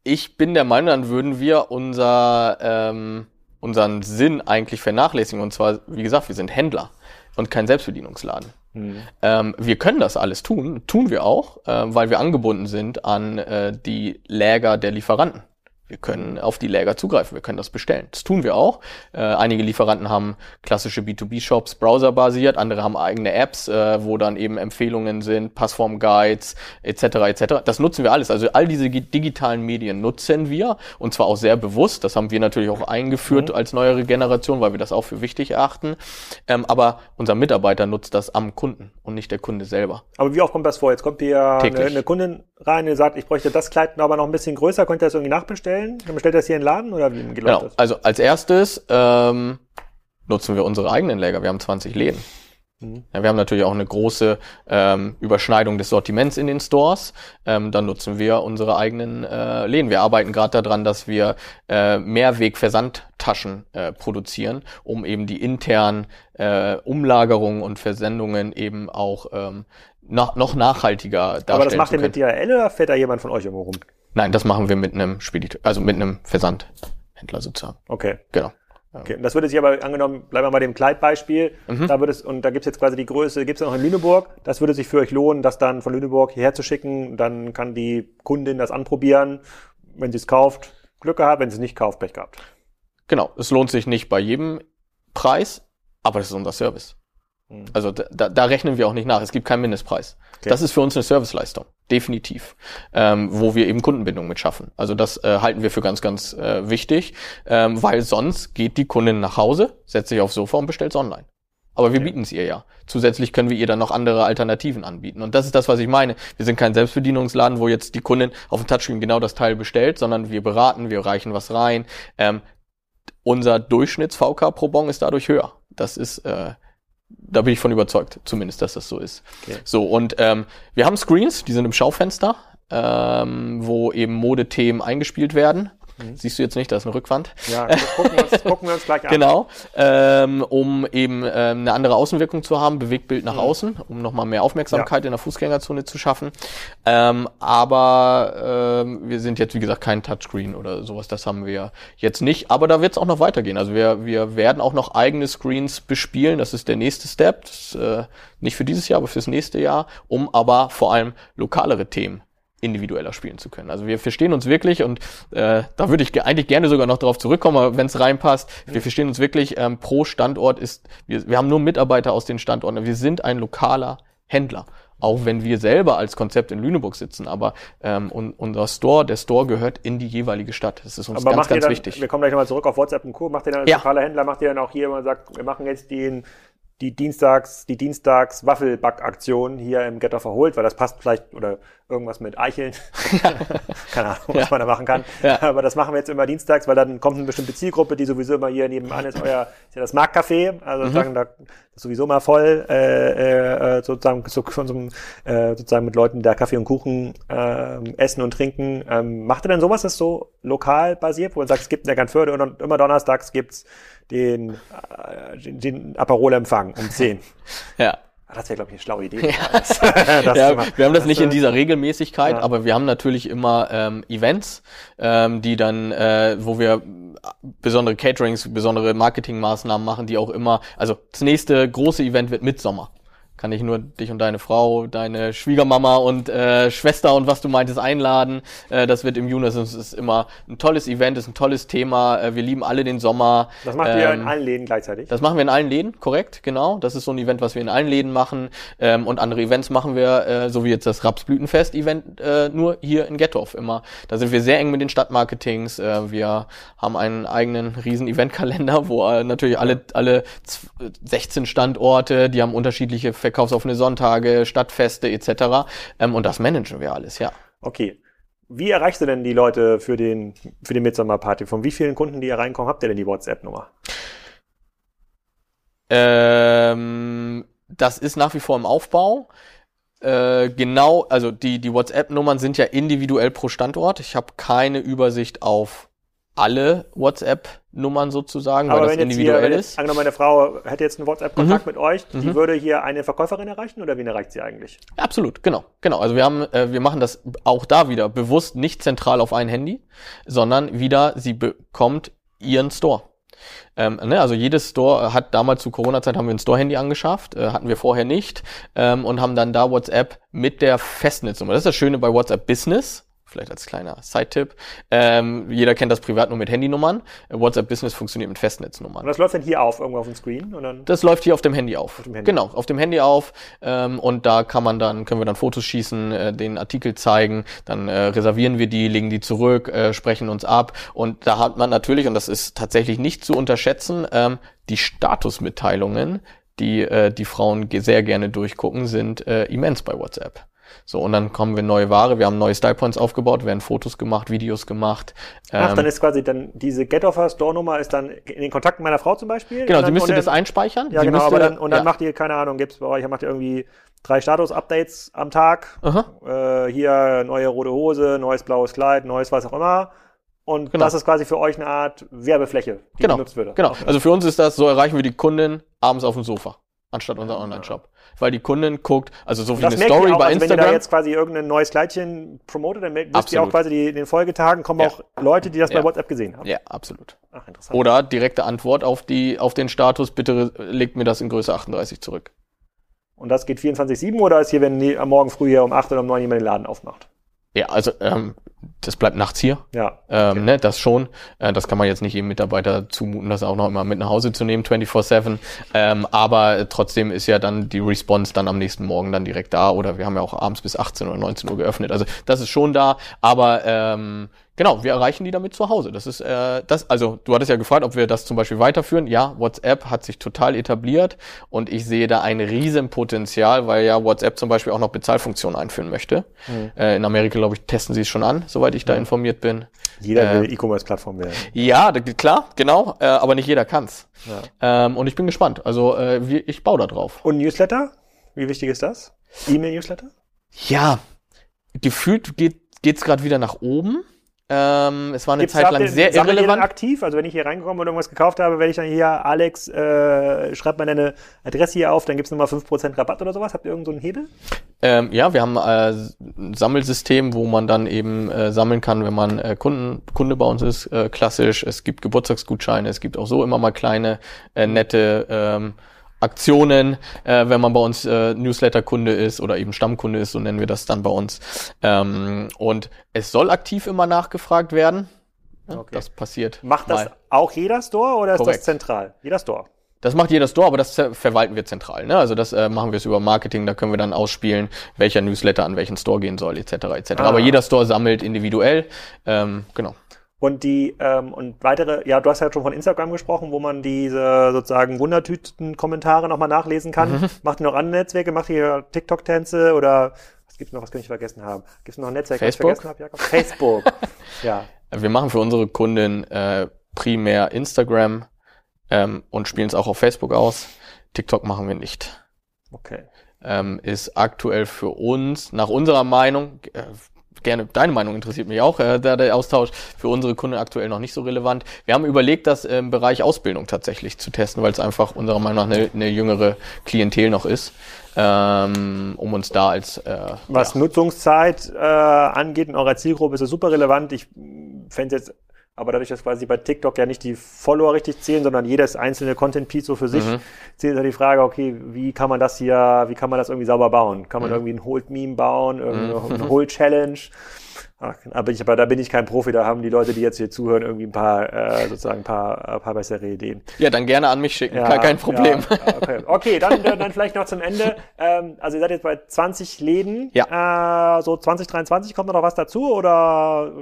ich bin der Meinung, dann würden wir unser, ähm, unseren Sinn eigentlich vernachlässigen. Und zwar, wie gesagt, wir sind Händler und kein Selbstbedienungsladen. Hm. Ähm, wir können das alles tun, tun wir auch, ähm, weil wir angebunden sind an äh, die Läger der Lieferanten. Wir können auf die Läger zugreifen, wir können das bestellen. Das tun wir auch. Äh, einige Lieferanten haben klassische B2B-Shops browserbasiert, andere haben eigene Apps, äh, wo dann eben Empfehlungen sind, Passform-Guides etc. etc. Das nutzen wir alles. Also all diese gi- digitalen Medien nutzen wir und zwar auch sehr bewusst. Das haben wir natürlich auch eingeführt als neuere Generation, weil wir das auch für wichtig erachten. Ähm, aber unser Mitarbeiter nutzt das am Kunden und nicht der Kunde selber. Aber wie oft kommt das vor? Jetzt kommt hier eine, eine Kundin rein, die sagt, ich bräuchte das Kleid aber noch ein bisschen größer. Könnt ihr das irgendwie nachbestellen? Dann bestellt das hier in den Laden oder wie wie läuft Genau. das? Also als erstes ähm, nutzen wir unsere eigenen Läger. Wir haben 20 Läden. Mhm. Ja, wir haben natürlich auch eine große ähm, Überschneidung des Sortiments in den Stores. Ähm, dann nutzen wir unsere eigenen äh, Läden. Wir arbeiten gerade daran, dass wir äh, Mehrweg-Versandtaschen äh, produzieren, um eben die internen äh, Umlagerungen und Versendungen eben auch ähm, noch, noch nachhaltiger darstellen Aber das macht zu ihr können. mit DHL oder fährt da jemand von euch irgendwo rum? Nein, das machen wir mit einem Spediteur, also mit einem Versandhändler sozusagen. Okay. Genau. Okay, das würde sich aber angenommen, bleiben wir bei dem Kleidbeispiel, mhm. da würde es, und da gibt es jetzt quasi die Größe, gibt es noch in Lüneburg, das würde sich für euch lohnen, das dann von Lüneburg hierher zu schicken, dann kann die Kundin das anprobieren, wenn sie es kauft, Glück gehabt, wenn sie es nicht kauft, Pech gehabt. Genau, es lohnt sich nicht bei jedem Preis, aber das ist unser Service. Mhm. Also da, da rechnen wir auch nicht nach. Es gibt keinen Mindestpreis. Okay. Das ist für uns eine Serviceleistung, definitiv, ähm, wo wir eben Kundenbindung mit schaffen. Also das äh, halten wir für ganz, ganz äh, wichtig, ähm, weil sonst geht die Kundin nach Hause, setzt sich aufs Sofa und bestellt es online. Aber wir ja. bieten es ihr ja. Zusätzlich können wir ihr dann noch andere Alternativen anbieten. Und das ist das, was ich meine. Wir sind kein Selbstbedienungsladen, wo jetzt die Kundin auf dem Touchscreen genau das Teil bestellt, sondern wir beraten, wir reichen was rein. Ähm, unser Durchschnitts-VK pro Bon ist dadurch höher. Das ist äh, da bin ich von überzeugt, zumindest, dass das so ist. Okay. So, und ähm, wir haben Screens, die sind im Schaufenster, ähm, wo eben Modethemen eingespielt werden. Mhm. Siehst du jetzt nicht, da ist eine Rückwand. Ja, gucken wir uns, gucken wir uns gleich an. Genau, ähm, um eben ähm, eine andere Außenwirkung zu haben, Bewegtbild nach mhm. außen, um nochmal mehr Aufmerksamkeit ja. in der Fußgängerzone zu schaffen. Ähm, aber ähm, wir sind jetzt, wie gesagt, kein Touchscreen oder sowas, das haben wir jetzt nicht. Aber da wird es auch noch weitergehen. Also wir, wir werden auch noch eigene Screens bespielen. Das ist der nächste Step. Das, äh, nicht für dieses Jahr, aber fürs nächste Jahr, um aber vor allem lokalere Themen individueller spielen zu können. Also wir verstehen uns wirklich und äh, da würde ich eigentlich gerne sogar noch darauf zurückkommen, wenn es reinpasst. Wir verstehen uns wirklich, ähm, pro Standort ist, wir, wir haben nur Mitarbeiter aus den Standorten. Wir sind ein lokaler Händler. Auch wenn wir selber als Konzept in Lüneburg sitzen, aber ähm, un, unser Store, der Store gehört in die jeweilige Stadt. Das ist uns aber ganz, ganz dann, wichtig. Wir kommen gleich nochmal zurück auf WhatsApp und Co. Macht ihr dann als ja. lokaler Händler, macht ihr dann auch hier, wenn man sagt, wir machen jetzt den die Dienstags, die Dienstags Waffelbackaktion hier im Getter verholt, weil das passt vielleicht oder irgendwas mit Eicheln. Keine Ahnung, was ja. man da machen kann. Ja. Aber das machen wir jetzt immer dienstags, weil dann kommt eine bestimmte Zielgruppe, die sowieso immer hier nebenan ist, euer, ist ja das Marktcafé, also mhm. sozusagen da sowieso mal voll, äh, äh, sozusagen, so, von so, äh, sozusagen mit Leuten, die da Kaffee und Kuchen äh, essen und trinken. Ähm, macht ihr denn sowas, das so lokal basiert, wo man sagt, es gibt in der Ganförde und immer donnerstags gibt's den, äh, den, den Aperol-Empfang um 10. ja. Ah, das wäre, glaube ich, eine schlaue Idee. Ja. ja, wir haben das nicht in dieser Regelmäßigkeit, ja. aber wir haben natürlich immer ähm, Events, ähm, die dann, äh, wo wir besondere Caterings, besondere Marketingmaßnahmen machen, die auch immer, also das nächste große Event wird Mitsommer kann ich nur dich und deine Frau, deine Schwiegermama und äh, Schwester und was du meintest einladen. Äh, das wird im Juni, das ist, immer ein tolles Event, ist ein tolles Thema. Äh, wir lieben alle den Sommer. Das macht ähm, ihr in allen Läden gleichzeitig? Das machen wir in allen Läden, korrekt, genau. Das ist so ein Event, was wir in allen Läden machen. Ähm, und andere Events machen wir, äh, so wie jetzt das Rapsblütenfest-Event, äh, nur hier in Gettorf immer. Da sind wir sehr eng mit den Stadtmarketings. Äh, wir haben einen eigenen riesen Eventkalender, wo äh, natürlich alle, alle 16 Standorte, die haben unterschiedliche verkaufsoffene Sonntage, Stadtfeste etc. Ähm, und das managen wir alles, ja. Okay. Wie erreichst du denn die Leute für den für die Midsommer-Party? Von wie vielen Kunden, die hier reinkommen, habt ihr denn die WhatsApp-Nummer? Ähm, das ist nach wie vor im Aufbau. Äh, genau, also die, die WhatsApp-Nummern sind ja individuell pro Standort. Ich habe keine Übersicht auf alle WhatsApp-Nummern sozusagen, Aber weil das individuell hier, ist. Angenommen, meine Frau hätte jetzt einen WhatsApp-Kontakt mhm. mit euch, die mhm. würde hier eine Verkäuferin erreichen oder wen erreicht sie eigentlich? Absolut, genau, genau. Also wir haben, äh, wir machen das auch da wieder bewusst nicht zentral auf ein Handy, sondern wieder, sie bekommt ihren Store. Ähm, ne, also jedes Store hat damals zu Corona-Zeit haben wir ein Store-Handy angeschafft, äh, hatten wir vorher nicht ähm, und haben dann da WhatsApp mit der Festnetznummer. Das ist das Schöne bei WhatsApp Business vielleicht als kleiner Side-Tipp. Ähm, jeder kennt das privat nur mit Handynummern. WhatsApp Business funktioniert mit Festnetznummern. Und das läuft dann hier auf, irgendwo auf dem Screen? Oder? Das läuft hier auf dem Handy auf. Auf dem Handy. Genau, auf dem Handy auf. Ähm, und da kann man dann, können wir dann Fotos schießen, äh, den Artikel zeigen, dann äh, reservieren wir die, legen die zurück, äh, sprechen uns ab. Und da hat man natürlich, und das ist tatsächlich nicht zu unterschätzen, ähm, die Statusmitteilungen, die äh, die Frauen sehr gerne durchgucken, sind äh, immens bei WhatsApp. So, und dann kommen wir neue Ware, wir haben neue Style Points aufgebaut, werden Fotos gemacht, Videos gemacht. Ach, ähm, dann ist quasi dann diese Get-Offer Store-Nummer ist dann in den Kontakten meiner Frau zum Beispiel? Genau, sie müsste das einspeichern. Ja, sie genau, müsste, aber dann, und dann ja. macht ihr, keine Ahnung, gibt's bei euch, macht ihr irgendwie drei Status-Updates am Tag. Äh, hier neue rote Hose, neues blaues Kleid, neues was auch immer. Und genau. das ist quasi für euch eine Art Werbefläche, die genau. genutzt würde. Genau. Also für uns ist das, so erreichen wir die Kundin abends auf dem Sofa. anstatt unser Online-Shop. Weil die Kundin guckt, also so wie eine ihr Story auch, bei also wenn ihr da Instagram. jetzt quasi irgendein neues Kleidchen promotet, dann wisst ihr Absolut. auch quasi die, in den Folgetagen kommen Ja. auch Leute, die das bei Ja. WhatsApp gesehen haben. Ja, absolut. Ach, interessant. Oder direkte Antwort auf die, auf den Status, bitte legt mir das in Größe 38 zurück. Und das geht 24-7 oder ist hier, wenn am Morgen früh hier um 8 oder um 9 jemand den Laden aufmacht? Ja, also ähm, das bleibt nachts hier. Ja. Ähm, ne, das schon. Äh, das kann man jetzt nicht jedem Mitarbeiter zumuten, das auch noch immer mit nach Hause zu nehmen, 24-7. Ähm, aber trotzdem ist ja dann die Response dann am nächsten Morgen dann direkt da. Oder wir haben ja auch abends bis 18 oder 19 Uhr geöffnet. Also das ist schon da. Aber ähm, genau, wir erreichen die damit zu Hause. Das ist äh, das. Also du hattest ja gefragt, ob wir das zum Beispiel weiterführen. Ja, WhatsApp hat sich total etabliert und ich sehe da ein riesen Potenzial, weil ja WhatsApp zum Beispiel auch noch Bezahlfunktionen einführen möchte. Äh, in Amerika, glaube ich, testen sie es schon an, soweit ich da informiert bin. Jeder Äh, will E-Commerce-Plattform werden. Ja, klar, genau, äh, aber nicht jeder kann's. Ähm, und ich bin gespannt. Also äh, wie, ich baue da drauf. Und Newsletter? Wie wichtig ist das? E-Mail-Newsletter? Ja, gefühlt geht geht's gerade wieder nach oben. Ähm, es war eine Gibt's Zeit lang sehr irrelevant. aktiv? Also wenn ich hier reingekommen und irgendwas gekauft habe, werde ich dann hier, Alex, äh, schreibt mal deine Adresse hier auf, dann gibt's nochmal 5% Rabatt oder sowas. Habt ihr irgendeinen so einen Hebel? Ähm, ja, wir haben äh, ein Sammelsystem, wo man dann eben äh, sammeln kann, wenn man äh, Kunden, Kunde bei uns ist, äh, klassisch. Es gibt Geburtstagsgutscheine, es gibt auch so immer mal kleine, äh, nette ähm, Aktionen, äh, wenn man bei uns äh, Newsletter-Kunde ist oder eben Stammkunde ist, so nennen wir das dann bei uns. Ähm, und es soll aktiv immer nachgefragt werden. Okay. Das passiert. Macht das mal. auch jeder Store oder ist Korrekt. das zentral? Jeder Store. Das macht jeder Store, aber das ver- verwalten wir zentral. Ne? Also das äh, machen wir es über Marketing, da können wir dann ausspielen, welcher Newsletter an welchen Store gehen soll, etc. etc. Ah. Aber jeder Store sammelt individuell. Ähm, genau. Und die, ähm, und weitere, ja, du hast ja schon von Instagram gesprochen, wo man diese sozusagen Wundertüten-Kommentare nochmal nachlesen kann. Mhm. Macht ihr noch andere Netzwerke? Macht ihr TikTok-Tänze oder was gibt's noch, was könnte ich vergessen haben? Gibt's noch ein Netzwerk, Facebook? was ich vergessen habe, Jakob? Facebook. ja. Wir machen für unsere Kunden äh, primär Instagram ähm, und spielen es auch auf Facebook aus. TikTok machen wir nicht. Okay. ähm, ist aktuell für uns, nach unserer Meinung, äh, gerne deine Meinung interessiert mich auch, äh, der, der Austausch, für unsere Kunden aktuell noch nicht so relevant. Wir haben überlegt, das im Bereich Ausbildung tatsächlich zu testen, weil es einfach unserer Meinung nach eine, eine jüngere Klientel noch ist, ähm, um uns da als äh, Was ja, Nutzungszeit äh, angeht in eurer Zielgruppe ist es super relevant. Ich fände jetzt, aber dadurch, dass quasi bei TikTok ja nicht die Follower richtig zählen, sondern jedes einzelne Content-Piece so für sich, Mhm. zählt ja die Frage, okay, wie kann man das hier, wie kann man das irgendwie sauber bauen? Kann man Mhm. irgendwie ein Hold-Meme bauen, irgendeine eine Hold-Challenge? Ach, Aber, ich, aber da bin ich kein Profi, da haben die Leute, die jetzt hier zuhören, irgendwie ein paar, äh, sozusagen ein paar, ein paar bessere Ideen. ja, dann gerne an mich schicken, gar kein Problem. Ja, okay, okay dann, dann vielleicht noch zum Ende. Ähm, also ihr seid jetzt bei 20 Läden. Ja. Äh, so 2023 kommt noch was dazu oder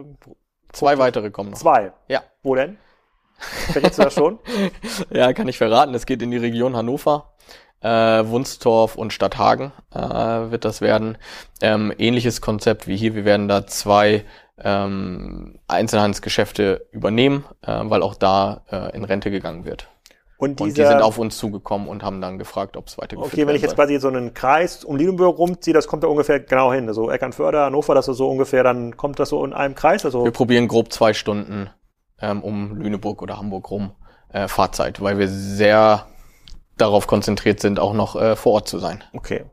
Zwei weitere kommen noch. zwei? Ja. Wo denn? Verrätst du das schon? Ja, kann ich verraten. Es geht in die Region Hannover, äh, Wunstorf und Stadthagen äh, wird das werden. Ähm, ähnliches Konzept wie hier. Wir werden da zwei ähm, Einzelhandelsgeschäfte übernehmen, äh, weil auch da äh, in Rente gegangen wird. Und, Und dieser, die sind auf uns zugekommen und haben dann gefragt, ob es weitergeführt Okay, wenn ich jetzt quasi so einen Kreis um Lüneburg rumziehe, das kommt da ungefähr genau hin. Also Eckernförde, Hannover, das ist so ungefähr, dann kommt das so in einem Kreis. Also. Wir probieren grob zwei Stunden ähm, um Lüneburg oder Hamburg rum äh, Fahrzeit, weil wir sehr darauf konzentriert sind, auch noch äh, vor Ort zu sein. okay.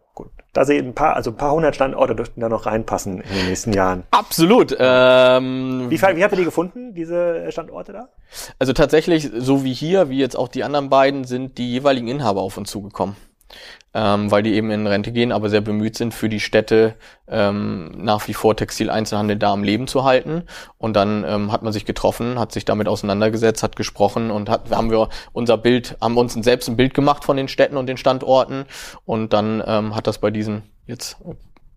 Da sehen ein paar, also ein paar hundert Standorte dürften da noch reinpassen in den nächsten Jahren. Absolut. Ähm, Wie, wie habt ihr die gefunden, diese Standorte da? Also tatsächlich, so wie hier, wie jetzt auch die anderen beiden, sind die jeweiligen Inhaber auf uns zugekommen. Ähm, weil die eben in Rente gehen, aber sehr bemüht sind, für die Städte ähm, nach wie vor Textileinzelhandel da am Leben zu halten. Und dann ähm, hat man sich getroffen, hat sich damit auseinandergesetzt, hat gesprochen und hat, haben wir unser Bild, haben uns selbst ein Bild gemacht von den Städten und den Standorten. Und dann ähm, hat das bei diesen jetzt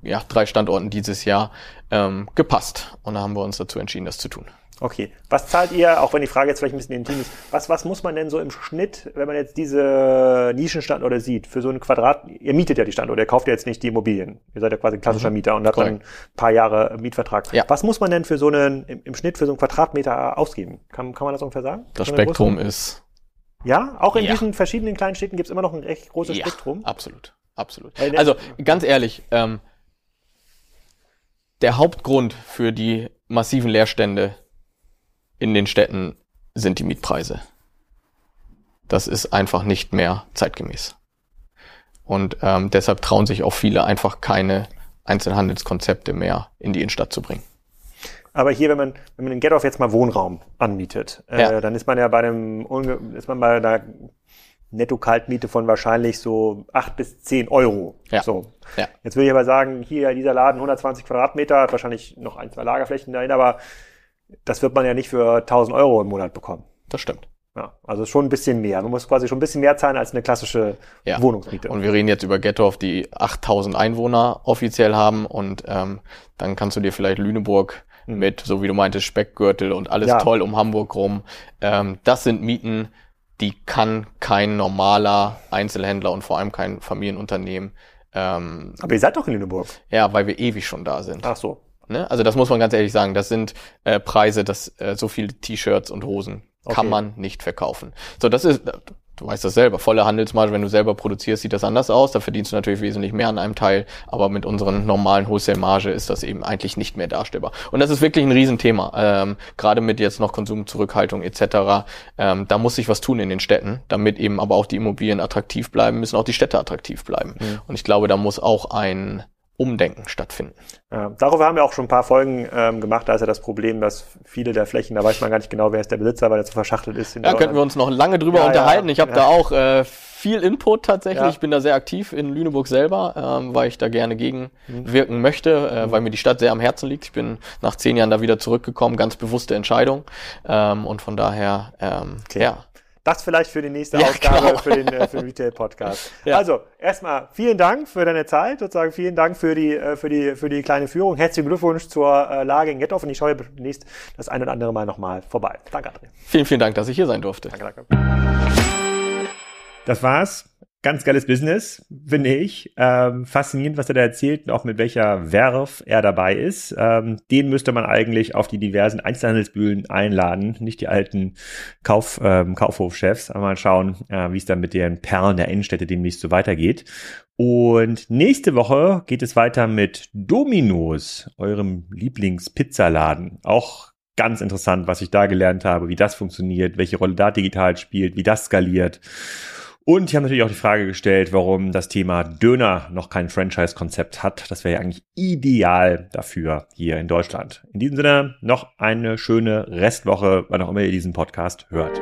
ja, drei Standorten dieses Jahr ähm, gepasst. Und da haben wir uns dazu entschieden, das zu tun. Okay. Was zahlt ihr, auch wenn die Frage jetzt vielleicht ein bisschen intim ist, was, was muss man denn so im Schnitt, wenn man jetzt diese Nischenstandorte sieht, für so einen Quadrat, ihr mietet ja die Standorte, ihr kauft ja jetzt nicht die Immobilien. Ihr seid ja quasi ein klassischer Mieter und habt dann ein paar Jahre Mietvertrag. Ja. Was muss man denn für so einen, im, im Schnitt für so einen Quadratmeter ausgeben? Kann, kann man das ungefähr sagen? Das Spektrum ist Ja, auch in Ja. diesen verschiedenen kleinen Städten gibt es immer noch ein recht großes Ja, Spektrum. absolut, absolut. Also ganz ehrlich, ähm, der Hauptgrund für die massiven Leerstände in den Städten sind die Mietpreise. Das ist einfach nicht mehr zeitgemäß. Und ähm, deshalb trauen sich auch viele einfach keine Einzelhandelskonzepte mehr in die Innenstadt zu bringen. Aber hier, wenn man, wenn man in Gettorf jetzt mal Wohnraum anmietet, äh, ja. dann ist man ja bei dem, ist man bei einer Netto-Kaltmiete von wahrscheinlich so acht bis zehn Euro. Ja. So. Ja. Jetzt würde ich aber sagen, hier dieser Laden 120 Quadratmeter, hat wahrscheinlich noch ein, zwei Lagerflächen dahin, aber das wird man ja nicht für 1000 Euro im Monat bekommen. Das stimmt. Ja, also schon ein bisschen mehr. Man muss quasi schon ein bisschen mehr zahlen als eine klassische ja. Wohnungsmiete. Und wir reden jetzt über Gettorf, die 8000 Einwohner offiziell haben und ähm, dann kannst du dir vielleicht Lüneburg mhm. mit, so wie du meintest, Speckgürtel und alles ja. toll um Hamburg rum. Ähm, das sind Mieten, die kann kein normaler Einzelhändler und vor allem kein Familienunternehmen. Ähm, Aber ihr seid doch in Lüneburg. Ja, weil wir ewig schon da sind. Ach so. Ne? Also das muss man ganz ehrlich sagen. Das sind äh, Preise, dass äh, so viele T-Shirts und Hosen okay. kann man nicht verkaufen. So, das ist, du weißt das selber, volle Handelsmarge, wenn du selber produzierst, sieht das anders aus. Da verdienst du natürlich wesentlich mehr an einem Teil, aber mit unseren normalen Wholesale-Marge ist das eben eigentlich nicht mehr darstellbar. Und das ist wirklich ein Riesenthema, ähm, gerade mit jetzt noch Konsumzurückhaltung etc. Ähm, da muss sich was tun in den Städten, damit eben aber auch die Immobilien attraktiv bleiben, müssen auch die Städte attraktiv bleiben. Mhm. Und ich glaube, da muss auch ein Umdenken stattfinden. Ja, darüber haben wir auch schon ein paar Folgen ähm, gemacht. Da ist ja das Problem, dass viele der Flächen, da weiß man gar nicht genau, wer ist der Besitzer, weil der so verschachtelt ist. Da könnten wir uns noch lange drüber ja, unterhalten. ich habe ja. da auch äh, viel Input tatsächlich. Ich bin da sehr aktiv in Lüneburg selber, ähm, weil ich da gerne gegenwirken mhm. möchte, äh, mhm. weil mir die Stadt sehr am Herzen liegt. Ich bin nach zehn Jahren da wieder zurückgekommen, ganz bewusste Entscheidung. Ähm, und von daher, ähm, okay. ja. Das vielleicht für die nächste ja, Ausgabe genau. für den, äh, für den Retail-Podcast. ja. Also, erstmal vielen Dank für deine Zeit, sozusagen vielen Dank für die, äh, für die, für die kleine Führung. Herzlichen Glückwunsch zur äh, Lage in Gethoff und ich schaue demnächst das ein oder andere Mal nochmal vorbei. Danke, André. Vielen, vielen Dank, dass ich hier sein durfte. Danke, danke. Das war's ganz geiles Business, finde ich. Ähm, faszinierend, was er da erzählt und auch mit welcher Werf er dabei ist. Ähm, den müsste man eigentlich auf die diversen Einzelhandelsbühnen einladen, nicht die alten Kauf, ähm, Kaufhofchefs. Aber mal schauen, äh, wie es dann mit den Perlen der Innenstädte demnächst so weitergeht. Und nächste Woche geht es weiter mit Dominos, eurem Lieblingspizzaladen. Auch ganz interessant, was ich da gelernt habe, wie das funktioniert, welche Rolle da digital spielt, wie das skaliert. Und ich habe natürlich auch die Frage gestellt, warum das Thema Döner noch kein Franchise-Konzept hat. Das wäre ja eigentlich ideal dafür hier in Deutschland. In diesem Sinne noch eine schöne Restwoche, wann auch immer ihr diesen Podcast hört.